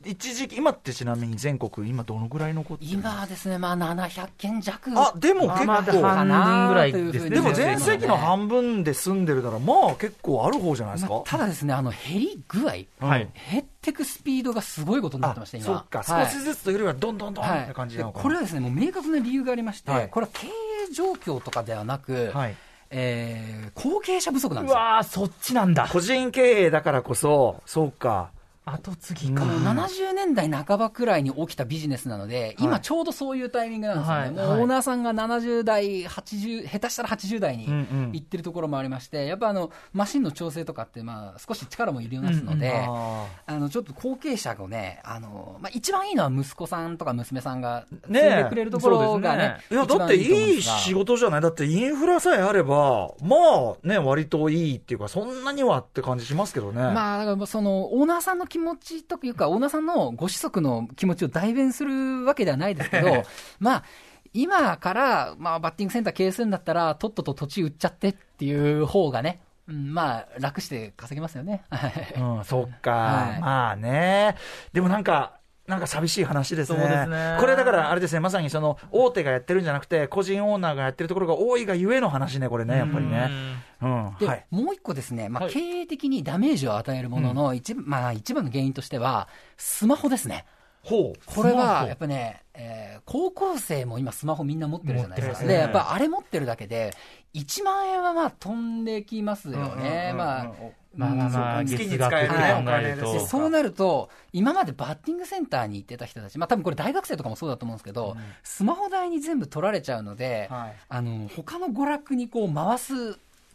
一時期、今ってちなみに全国、今どのぐらい残ってる今はですね、まあ700件弱。あ、でも結構、まあまあ半分ぐらいですね。でも全然盛期の半分で住んでるなら、まあ結構ある方じゃないですか？まあただですね、あの減り具合、はい。減ってくスピードがすごいことになってました、今。そっか、はい少しずつというよりは、どんどんどんはいって感じなのかな。でこれはですね、もう明確な理由がありまして、はいこれは経営状況とかではなく、はいえー後継者不足なんですよ。うわー、そっちなんだ。個人経営だからこそ、そうか。後継ぎか。この70年代半ばくらいに起きたビジネスなので、今ちょうどそういうタイミングなんですよね。はい。もうオーナーさんが70代、80、下手したら80代にうんうん。行ってるところもありまして、やっぱあの、マシンの調整とかって、まあ、少し力も入れますので、ああのちょっと後継者をね、あのまあ、一番いいのは息子さんとか娘さんが継いでくれるところがね、ーいや、だっていい仕事じゃない。だってインフラさえあれば、まあね、割といいっていうか、そんなにはって感じしますけどね。まあ、だからそのオーナーさんの気持ちというか、オーナーさんのご子息の気持ちを代弁するわけではないですけど、まあ、今から、まあ、バッティングセンター経営するんだったら、とっとと土地売っちゃってっていう方がね、うん、まあ、楽して稼げますよね。はいうん、そっか、はいまあね。でもなんか、なんか寂しい話ですね。そうですねこれだから、あれですね、まさにその、大手がやってるんじゃなくて、個人オーナーがやってるところが多いがゆえの話ね、これね、やっぱりね。うん。で、はい。もう一個ですね、まあ、はい経営的にダメージを与えるものの一,、まあ、一番の原因としては、スマホですね。ほう。これはやっぱね、えー高校生も今、スマホみんな持ってるじゃないですか。で、やっぱあれ持ってるだけで、1万円はまあ飛んできますよね。まあまあまあまあ、うん月額って考えると。そうかでそうなると、今までバッティングセンターに行ってた人たち、まあ多分これ大学生とかもそうだと思うんですけど、スマホ代に全部取られちゃうので、はい。あの、他の娯楽にこう回すっ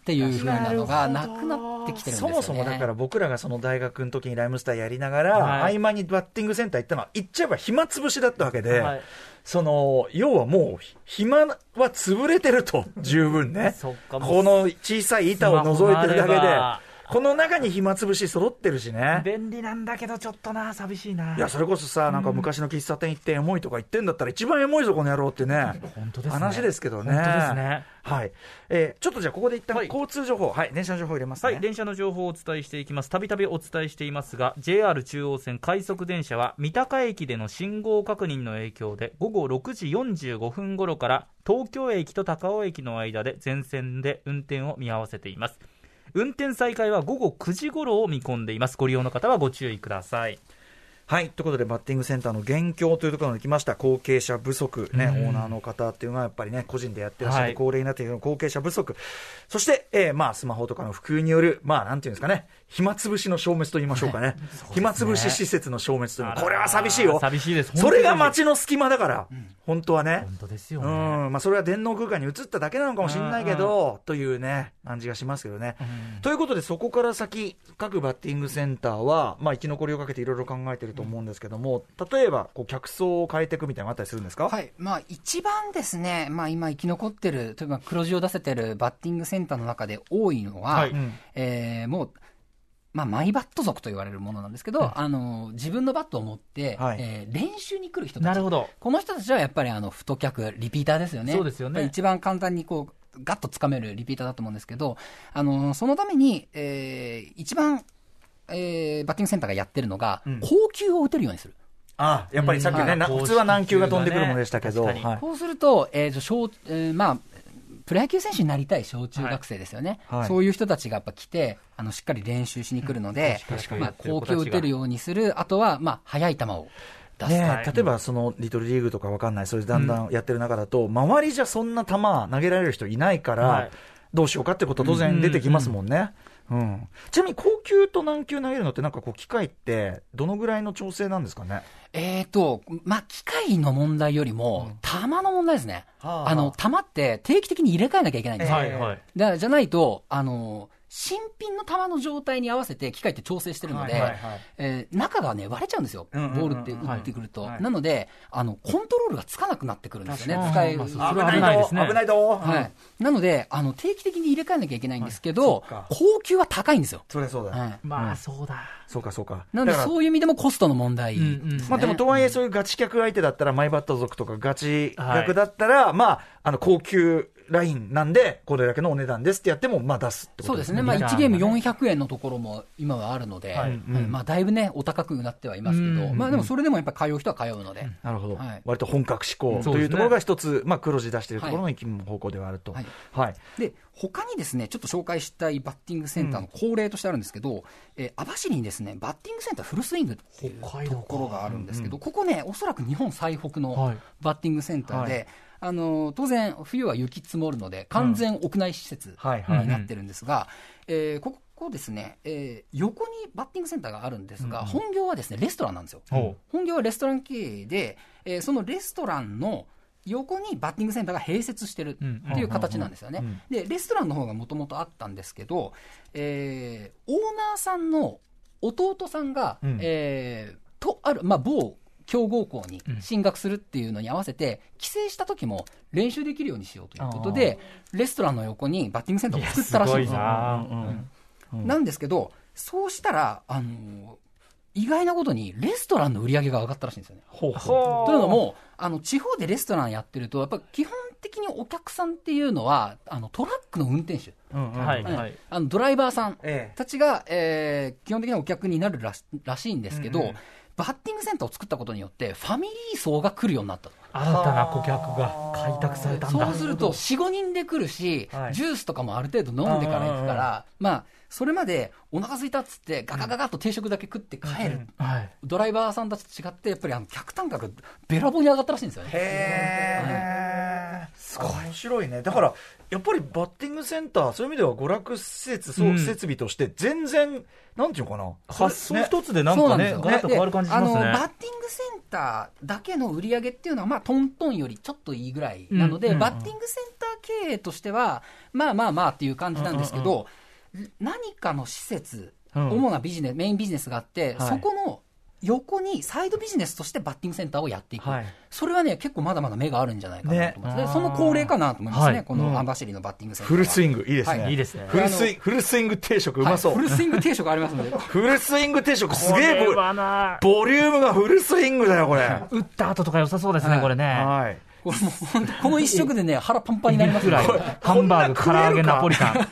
ていう風なのがなくなってきてるんですよね。そもそもだから僕らがその大学の時にライムスターやりながら、はい。合間にバッティングセンター行ったのは、行っちゃえば暇つぶしだったわけで、はい。その、要はもう、暇は潰れてると、十分ね。この小さい板を覗いてるだけでこの中に暇つぶし揃ってるしね。便利なんだけど、ちょっとな、寂しいな。いや、それこそさ、なんか昔の喫茶店行ってエモいとか言ってんだったら、一番エモいぞ、この野郎ってね。本当ですね話ですけどね。本当ですね。はい。えーちょっとじゃあ、ここで一旦はい交通情報、はい、電車の情報入れますね。はい、電車の情報をお伝えしていきます。たびたびお伝えしていますが、JR 中央線快速電車は三鷹駅での信号確認の影響で、午後6時45分頃から東京駅と高尾駅の間で全線で運転を見合わせています。運転再開は午後9時頃を見込んでいます。ご利用の方はご注意ください。はい。ということで、バッティングセンターの現況というところまで来ました。後継者不足、ね、オーナーの方っていうのはやっぱりね、個人でやってらっしゃるはい高齢になっている後継者不足。そして、えーまあ、スマホとかの普及による、まあ、なんていうんですかね、暇つぶしの消滅と言いましょうかね。暇つぶし施設の消滅というのは、これは寂しいよ。寂しいです。それが本街の隙間だから、本当はね。当ですようね。ん、まあ、それは電脳空間に移っただけなのかもしれないけど、というね、感じがしますけどね。ということで、そこから先、各バッティングセンターは、まあ、生き残りをかけていろいろ考えてると思うんですけども、例えば、こう、客層を変えていくみたいなのがあったりするんですか？はい。まあ、一番ですね、まあ、今生き残ってる、例えば黒字を出せてるバッティングセンターの中で多いのは、はいうんえーもう、まあ、マイバット族と言われるものなんですけど、あの、自分のバットを持って、はいえー練習に来る人たち。なるほど。この人たちはやっぱりあの、太客、リピーターですよね。そうですよね一番簡単にこう、ガッとつかめるリピーターだと思うんですけど、あの、そのために、えー一番、えーバッティングセンターがやってるのが、うん。高級を打てるようにする。あやっぱりさっきね、うん。はいな普通は何球が飛んでくるものでしたけど、確かにはい。こうすると、えーと小えーまあ、プロ野球選手になりたい小中学生ですよね、はい。はい。そういう人たちがやっぱ来て、あのしっかり練習しに来るので、まあ、高級を打てるようにする、あとは、まあ、速い球を出す。と。ねはい例えばそのリトルリーグとかわかんない、それだんだん。やってる中だと、周りじゃそんな球投げられる人いないから、はい。どうしようかってこと当然出てきますもんね。うんちなみに高級と軟球投げるのって、なんかこう、機械って、どのぐらいの調整なんですかね？えーと、まあ、機械の問題よりも、球の問題ですね。はああの、球って定期的に入れ替えなきゃいけないんですよ。はいはい。だからじゃないと、あの、新品の球の状態に合わせて機械って調整してるので、はいはいはいえー中がね、割れちゃうんですよ。ボールって打ってくると。はいなので、あの、コントロールがつかなくなってくるんですよね。使える。まあそはれは危ないですね危ないぞ。い。なので、あの、定期的に入れ替えなきゃいけないんですけど、高級は高いんですよ。そりゃそうだ。はい。まあ、そうだ。そうかそうか。なので、そういう意味でもコストの問題ですね。うんうんまあでもとはいえそういうガチ客相手だったら、マイバット族とかガチ客だったら、まあ、あの、高級ラインなんで、これだけのお値段ですってやっても、まあ出すってことでね。そうですすね、まあ、リターン1ゲームがね400円のところも今はあるので、はい。うん。まあ、だいぶね、お高くなってはいますけど、うん。まあ、でもそれでもやっぱり通う人は通うので、なるほど、はい。割と本格志向というところが一つ、まあ、黒字出しているところの生きむ方向ではあると。ははい。い。で、他にですね、ちょっと紹介したいバッティングセンターの恒例としてあるんですけど、えー網走にですね、バッティングセンターフルスイングっていうところがあるんですけど、ここね、おそらく日本最北のはい。バッティングセンターで、はいあの当然、冬は雪積もるので、完全屋内施設になってるんですが、えーここですね、えー横にバッティングセンターがあるんですが、本業はですねレストランなんですよ。ほ本業はレストラン経営で、えーそのレストランの横にバッティングセンターが併設してるっていう形なんですよね。で、レストランの方がもともとあったんですけど、えーオーナーさんの弟さんが、うん。えーとある、まあ、某強豪校に進学するっていうのに合わせて、帰省した時も練習できるようにしようということで、レストランの横にバッティングセンターを作ったらしいんですよ。な。なんですけど、そうしたら、あのー意外なことにレストランの売り上げが上がったらしいんですよね。ほうほというのも、あの地方でレストランやってると、やっぱ基本的にお客さんっていうのは、あのトラックの運転手、う。うんうん。はい。はいはい。あのドライバーさんええ。たちが、えー基本的にはお客になるらしらしいんですけど、うんうんバッティングセンターを作ったことによって、ファミリー層が来るようになった。新たな顧客が開拓されたんだ。そうすると、4、5人で来るし、はいジュースとかもある程度飲んでから行くから、まあ、それまでお腹空いたっつって、ガガガガッと定食だけ食って帰る、はい。ドライバーさんたちと違って、やっぱりあの客単価がべらぼうに上がったらしいんですよね。へえ、すごい面白いね。だから、やっぱりバッティングセンター、そういう意味では娯楽施設、そううん設備として、全然、なんていうのかな。発想ね一つでなんかね、ガラッと変わる感じしますあのバッティングセンターだけの売り上げっていうのは、まあ、トントンよりちょっといいぐらいなので、バッティングセンター経営としては、まあまあまあっていう感じなんですけど、何かの施設、うん。主なビジネス、メインビジネスがあって、はい。そこの横にサイドビジネスとしてバッティングセンターをやっていく、はい。それはね、結構まだまだ目があるんじゃないかなねと思います、でその恒例かなと思いますね、はい。このアンバシリーのバッティングセンターは。フルスイング、いいですね。はい。いいですね。フルスイング、フルスイング定食、うまそう。はい。フルスイング定食ありますので、フルスイング定食、すげえボリュームがフルスイングだよ、これ。打った後とか良さそうですね、はい。これね。はい。これもう本当この一食でね、腹パンパンになりますぐらいこれハンバーグ、唐揚げ、ナポリタン。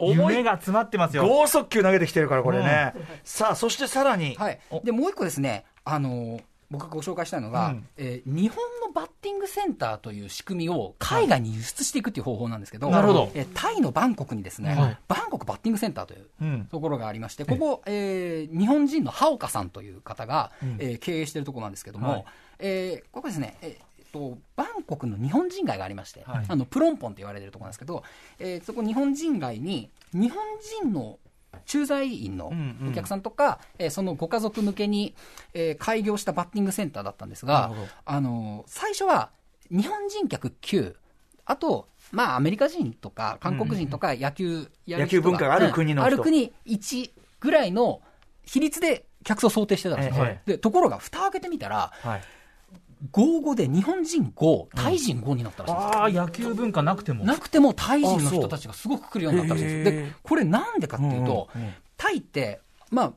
夢が詰まってますよ。剛速球投げてきてるから、これね。さあ、そしてさらに。はい、でもう一個ですね、あの僕がご紹介したいのが、うん。えー日本のバッティングセンターという仕組みを海外に輸出していくっていう方法なんですけど、なるほど。えータイのバンコクにですね、はい。バンコクバッティングセンターといううん。ところがありまして、ここ、えー日本人のハオカさんという方が、えー経営しているところなんですけども、はい。えーここですね、えーと、バンコクの日本人街がありまして、はい。あのプロンポンと言われているところなんですけど、えーそこ日本人街に日本人の駐在員のうんうん。お客さんとか、えーそのご家族向けに、えー開業したバッティングセンターだったんですがあの最初は日本人客9、あと、まあ、アメリカ人とか韓国人とか野球やる人野球文化がある国の人。うんある国1ぐらいの比率で客層を想定してたんですよ、えでところが蓋開けてみたら、はい。5-5で日本人5、タイ人5になったらしいんですよああ、野球文化なくても。なくてもタイ人の人たちがすごく来るようになったらしいんですで、これなんでかっていうと、うんうんうんタイって、まあ、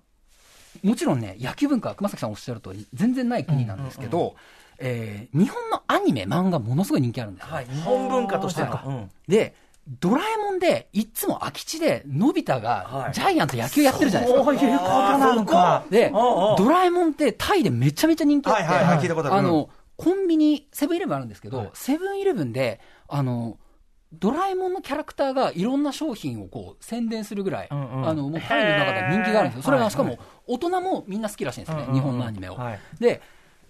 もちろんね、野球文化は熊崎さんおっしゃる通り、全然ない国なんですけど、えー日本のアニメ、漫画、ものすごい人気あるんですよ。はい。日本文化としての。はいうんで、ドラえもんで、いっつも空き地で、のび太はい。がジャイアント野球やってるじゃないですか。そういうことなのか。で、ドラえもんってタイでめちゃめちゃ人気あって、はいはいはい。聞いたことある。あの、コンビニ、セブンイレブンあるんですけど、セブンイレブンで、あの、ドラえもんのキャラクターがいろんな商品をこう宣伝するぐらい、うんうん。あのもうタイの中で人気があるんですよ、それはしかも大人もみんな好きらしいんですよね、日本のアニメを。はい。で、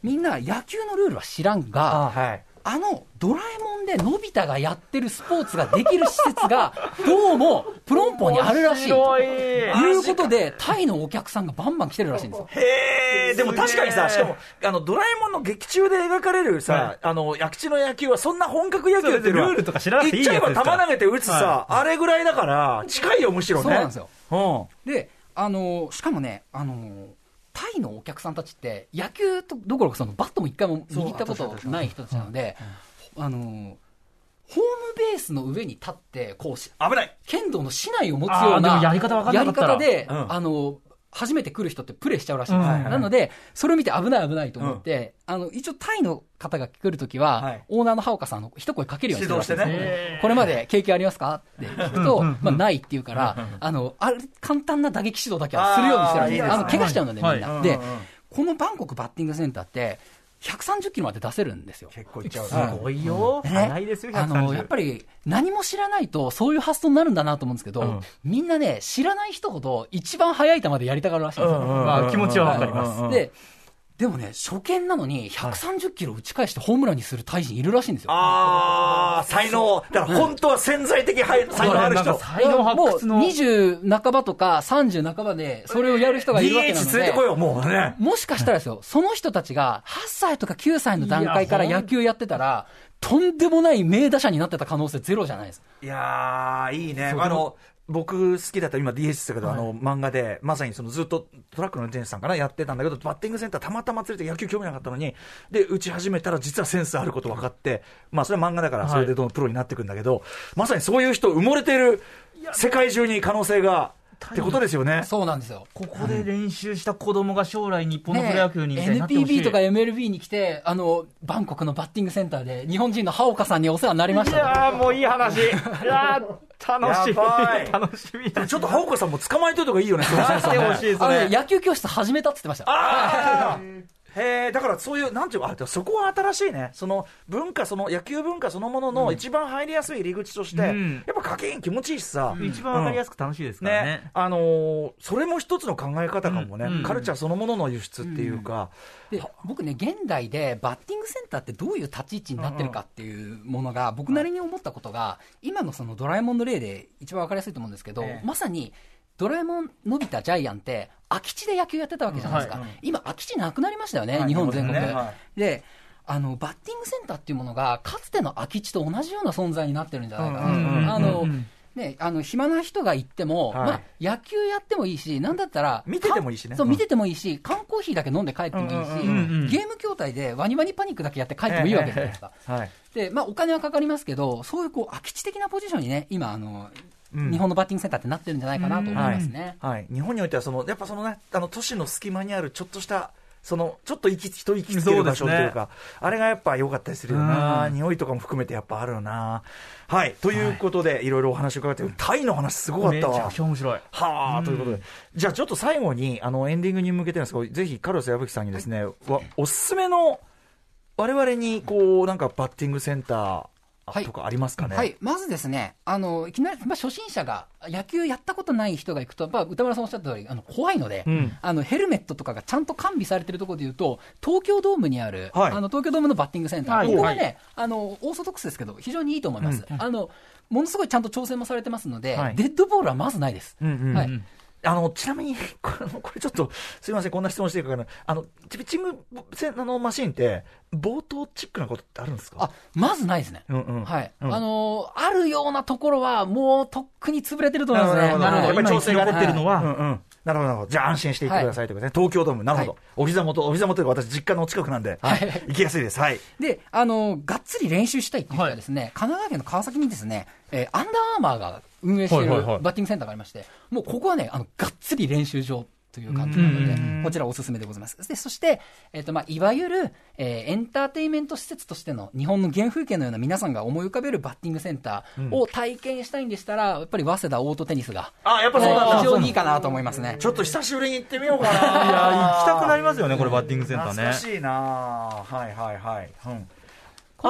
みんな野球のルールは知らんが、はい。あのドラえもんでのび太がやってるスポーツができる施設が、どうもプロンポンにあるらしいとい。いうことで、タイのお客さんがバンバン来てるらしいんですよ。へえ、でも確かにさ、しかも、あの、ドラえもんの劇中で描かれるさ、あの、薬地の野球はそんな本格野球ってルールとか知らなくていい言っちゃえばやつですから球投げて打つさ、あれぐらいだから、近いよ、むしろね。そうなんですよ。うん。で、あのしかもね、あのタイのお客さんたちって、野球とどころかそのバットも一回も握ったことない人たちなので、あのホームベースの上に立って、こうし、危ない。剣道の市内を持つようなもやり方で、うん。あの初めて来る人ってプレーしちゃうらしいんですよ、うん。なので、それを見て危ない危ないと思って、あの一応、タイの方が来るときは、はい。オーナーのハオカさんの一声かけるようにしてるらしいんですね。これまで経験ありますか？って聞くと、うん。うん。うん。まあ、ないって言うから、あのあれ簡単な打撃指導だけはするようにしてるらしいんですあの怪我しちゃうので、みんな。ではい。うん。うん。うん。このバンコクバッティングセンターって、130キロまで出せるんですよ。結構いっちゃうすな。ごいよ。ね早いですよ、あの、130やっぱり何も知らないとそういう発想になるんだなと思うんですけど、うんみんなね、知らない人ほど一番速い球でやりたがるらしいんですよ。まあ気持ちはわかりますうんで、でもね、初見なのに130キロ打ち返してホームランにする大臣いるらしいんですよ。あー、才能。だから本当は潜在的才能ある人。才能発掘の。もう20半ばとか30半ばでそれをやる人がいるわけ DH なので連れてこ。よう、もうね。もしかしたらですよ、その人たちが8歳とか9歳の段階から野球やってたら、とんでもない名打者になってた可能性ゼロじゃないですか。いやー、いいね。あの、僕好きだった今 DS ですけど、あの漫画で、まさにそのずっとトラックの運転手さんかなやってたんだけど、バッティングセンターたまたま連れて野球興味なかったのに、で、打ち始めたら実はセンスあること分かって、まあそれは漫画だからそれでどんどんプロになっていくんだけど、まさにそういう人埋もれてる世界中に可能性が、ってことですよね。そうなんですよ。ここで練習した子供が将来日本のねプロ野球にみたいになってほしい NPB とか MLB に来て、あの、バンコクのバッティングセンターで、日本人のハオカさんにお世話になりましいたと。やーもういい話。いやー楽しみ。楽しみだ。ちょっとハオカさんも捕まえといた方がいいよね、そのセンスなってほねしい野球教室始めたって言ってました。へえ、だからそういう、なんていうか、あそこは新しいね。その文化、その野球文化そのものの一番入りやすい入り口として、うん。やっぱ課金気持ちいいしさ。一番わかりやすく楽しいですからね。ね。、あのーそれも一つの考え方かもね、うん。うん。カルチャーそのものの輸出っていうか、で僕ね、現代でバッティングセンターってどういう立ち位置になってるかっていうものが、僕なりに思ったことが、今のそのドラえもんの例で一番分かりやすいと思うんですけど、ええ。まさにドラえもん、のび太、ジャイアンって、空き地で野球やってたわけじゃないですか、うん。は今、空き地なくなりましたよね、はい日本全国で。あのバッティングセンターっていうものが、かつての空き地と同じような存在になってるんじゃないかな。あのうんね、あの暇な人が行っても、はい。まあ、野球やってもいいし、なんだったら、見ててもいいしね。そう見ててもいいし、缶コーヒーだけ飲んで帰ってもいいし、ゲーム筐体でワニワニパニックだけやって帰ってもいいわけじゃないですか。はい。で、まあ、お金はかかりますけど、そういうこう空き地的なポジションにね、今、あの、うん日本のバッティングセンターってなってるんじゃないかなと思いますね。はい、日本においてはその、やっぱそのね、あの都市の隙間にあるちょっとした、そのちょっと息一息つける場所っていうか、あれがやっぱ良かったりするよな、匂いとかも含めてやっぱあるよな。はい、ということで、い。ろいろお話伺って、タイの話すごかったわ。めちゃく。ちゃ面白い。はあ、ということで、じゃあちょっと最後に、あのエンディングに向けてなんですけど、ぜひカルロス矢吹さんにですね、わおすすめの、我々にこう、なんかバッティングセンターはい。とかありますかね？はい、まずですね、あのいきなり、まあ、初心者が野球やったことない人が行くと、まあ、歌丸さんおっしゃった通り、あの怖いので、うん。あのヘルメットとかがちゃんと完備されてるところでいうと、東京ドームにある、はい。あの東京ドームのバッティングセンター、はい。ここはね、はい。あの、オーソドックスですけど、非常にいいと思います。あのものすごいちゃんと調整もされてますので、はい。デッドボールはまずないです。うんうん。はいあの、ちなみに、これ、これちょっと、すみません、こんな質問していいかな。あの、ピッチングせあのマシンって、冒頭チックなことってあるんですか？あまずないですね。うんうん。はい、うんあのあるようなところは、もうとっくに潰れてると思いますね。なるほどやっぱり調整が出てるのは、うんうん。なるほど。じゃあ安心していってくださいということですね。東京ドーム、なるほど。はいお膝元、お膝元が私実家の近くなんで、はい。行きやすいです。はい。で、あの、がっつり練習したいっていうですね、神奈川県の川崎にですね、えーアンダーアーマーが運営しているバッティングセンターがありまして、もうここはね、あの、がっつり練習場という感じなのうんで、こちらおすすめでございます。で、そして、えっ、と、まあ、いわゆる、えーエンターテインメント施設としての日本の原風景のような皆さんが思い浮かべるバッティングセンターを体験したいんでしたら、やっぱり早稲田オートテニスが、あ、やっぱそうなんだ。えー非常にいいかなと思いますね。ちょっと久しぶりに行ってみようかな。いや、行きたくなりますよね、これ、バッティングセンターね懐か。しいなはいはいはい。うん。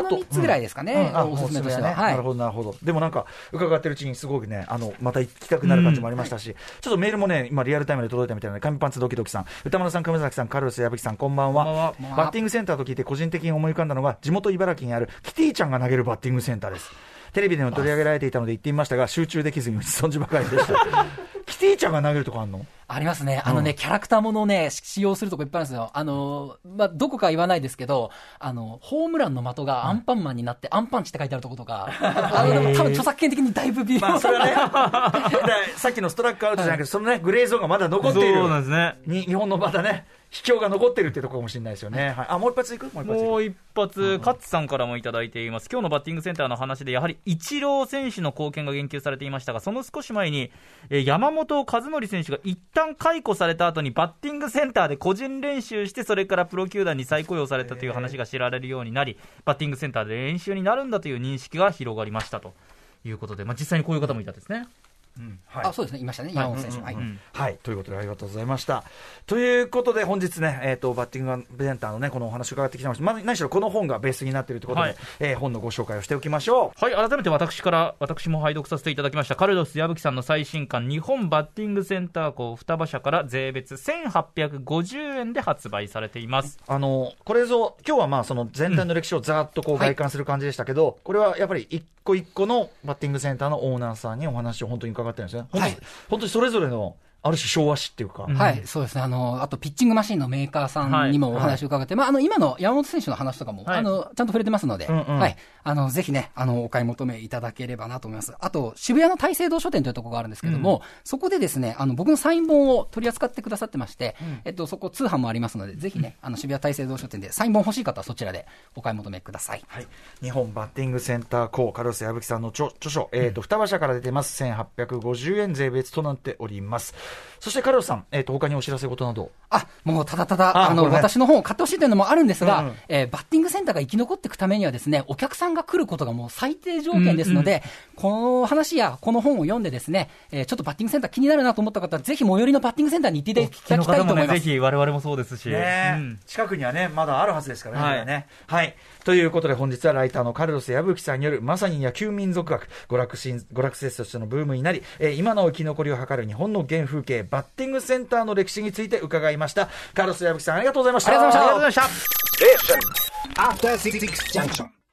この3つぐらいですかね、あおすすめとしては。ね。はいなるほど、なるほど。でもなんか、伺ってるうちにすごくね、あの、また行きたくなる感じもありましたし、ちょっとメールもね、今リアルタイムで届いたみたいなので、紙パンツドキドキさん、歌丸さん、熊崎さん、カルロス矢吹さん、こんばんは。こんばんはバッティングセンターと聞いて個人的に思い浮かんだのが、地元茨城にあるキティちゃんが投げるバッティングセンターです。テレビでも取り上げられていたので行ってみましたが、集中できずに打ち損じばかりでした。キティちゃんが投げるとこあんの？ありますね。あのね、キャラクターものをね、使用するとこいっぱいあるんですよ。あの、まあ、どこか言わないですけど、あの、ホームランの的がアンパンマンになって、アンパンチって書いてあるとことか、あの、でも多分著作権的にだいぶ微妙まあ、それはね、でさっきのストラックアウトじゃなくて、そのね、グレーゾーンがまだ残っている。そうなんですね。に日本のまだね、秘境が残ってるっていうところかもしれないですよね。はい、あ、もう一発いく？もう一発いく。もう一発、カッツさんからもいただいています、今日のバッティングセンターの話で、やはりイチロー選手の貢献が言及されていましたが、その少し前に、えー山本和則選手が一旦解雇された後に、バッティングセンターで個人練習して、それからプロ球団に再雇用されたという話が知られるようになり、バッティングセンターで練習になるんだという認識が広がりましたということで、まあ、実際にこういう方もいたんですね。うんはいあ、そうですね、いましたね、山本選手。はい。うんはい。ということで、ありがとうございました。ということで、本日ね、えっ、と、バッティングセンターのね、このお話を伺ってきてました。まず、何しろこの本がベースになっているということで、はいえー本のご紹介をしておきましょう。はい、改めて私から、私も拝読させていただきました、カルロス矢吹さんの最新刊、日本バッティングセンター校双葉社から税別1850円で発売されています。あの、これぞ、今日はまあ、その全体の歴史をざーっとこうはい外観する感じでしたけど、これはやっぱり一個一個のバッティングセンターのオーナーさんにお話を本当に伺ってるんですね。本当はい。本当にそれぞれの、ある種昭和史っていうか、うん。はい、そうですね。あの、あと、ピッチングマシンのメーカーさんにもお話を伺って、まあ、あの、今の山本選手の話とかも、はい。あの、ちゃんと触れてますので、うんうん。はい。あの、ぜひね、あの、お買い求めいただければなと思います。あと、渋谷の大聖堂書店というところがあるんですけども、そこでですね、あの、僕のサイン本を取り扱ってくださってまして、えっと、そこ通販もありますので、ぜひね、あの、渋谷大聖堂書店でサイン本欲しい方はそちらでお買い求めください。はい、日本バッティングセンター校、カルロス矢吹さんの著著書、えーと双葉社から出てます、1850円税別となっております。そしてカルロスさん、えーと他にお知らせ事など、あ、もうただただ、あの、ね私の本を買ってほしいというのもあるんですが、うんうん。えーバッティングセンターが生き残っていくためにはですね、お客さんが来ることがもう最低条件ですので、この話やこの本を読んでですね、えーちょっとバッティングセンター気になるなと思った方は、ぜひ最寄りのバッティングセンターに行っていただきたいと思いね、ます。ぜひ我々もそうですし。うん近くにはね、まだあるはずですからね、はいね。はい。ということで本日はライターのカルロス矢吹さんによるまさに野球民族学、娯楽しん娯楽施設としてのブームになり、えー今の生き残りを図る日本の原風景、バッティングセンターの歴史について伺いました。カルロス矢吹さんありがとうございました。ありがとうございましたありがとうございました。After Six Junction.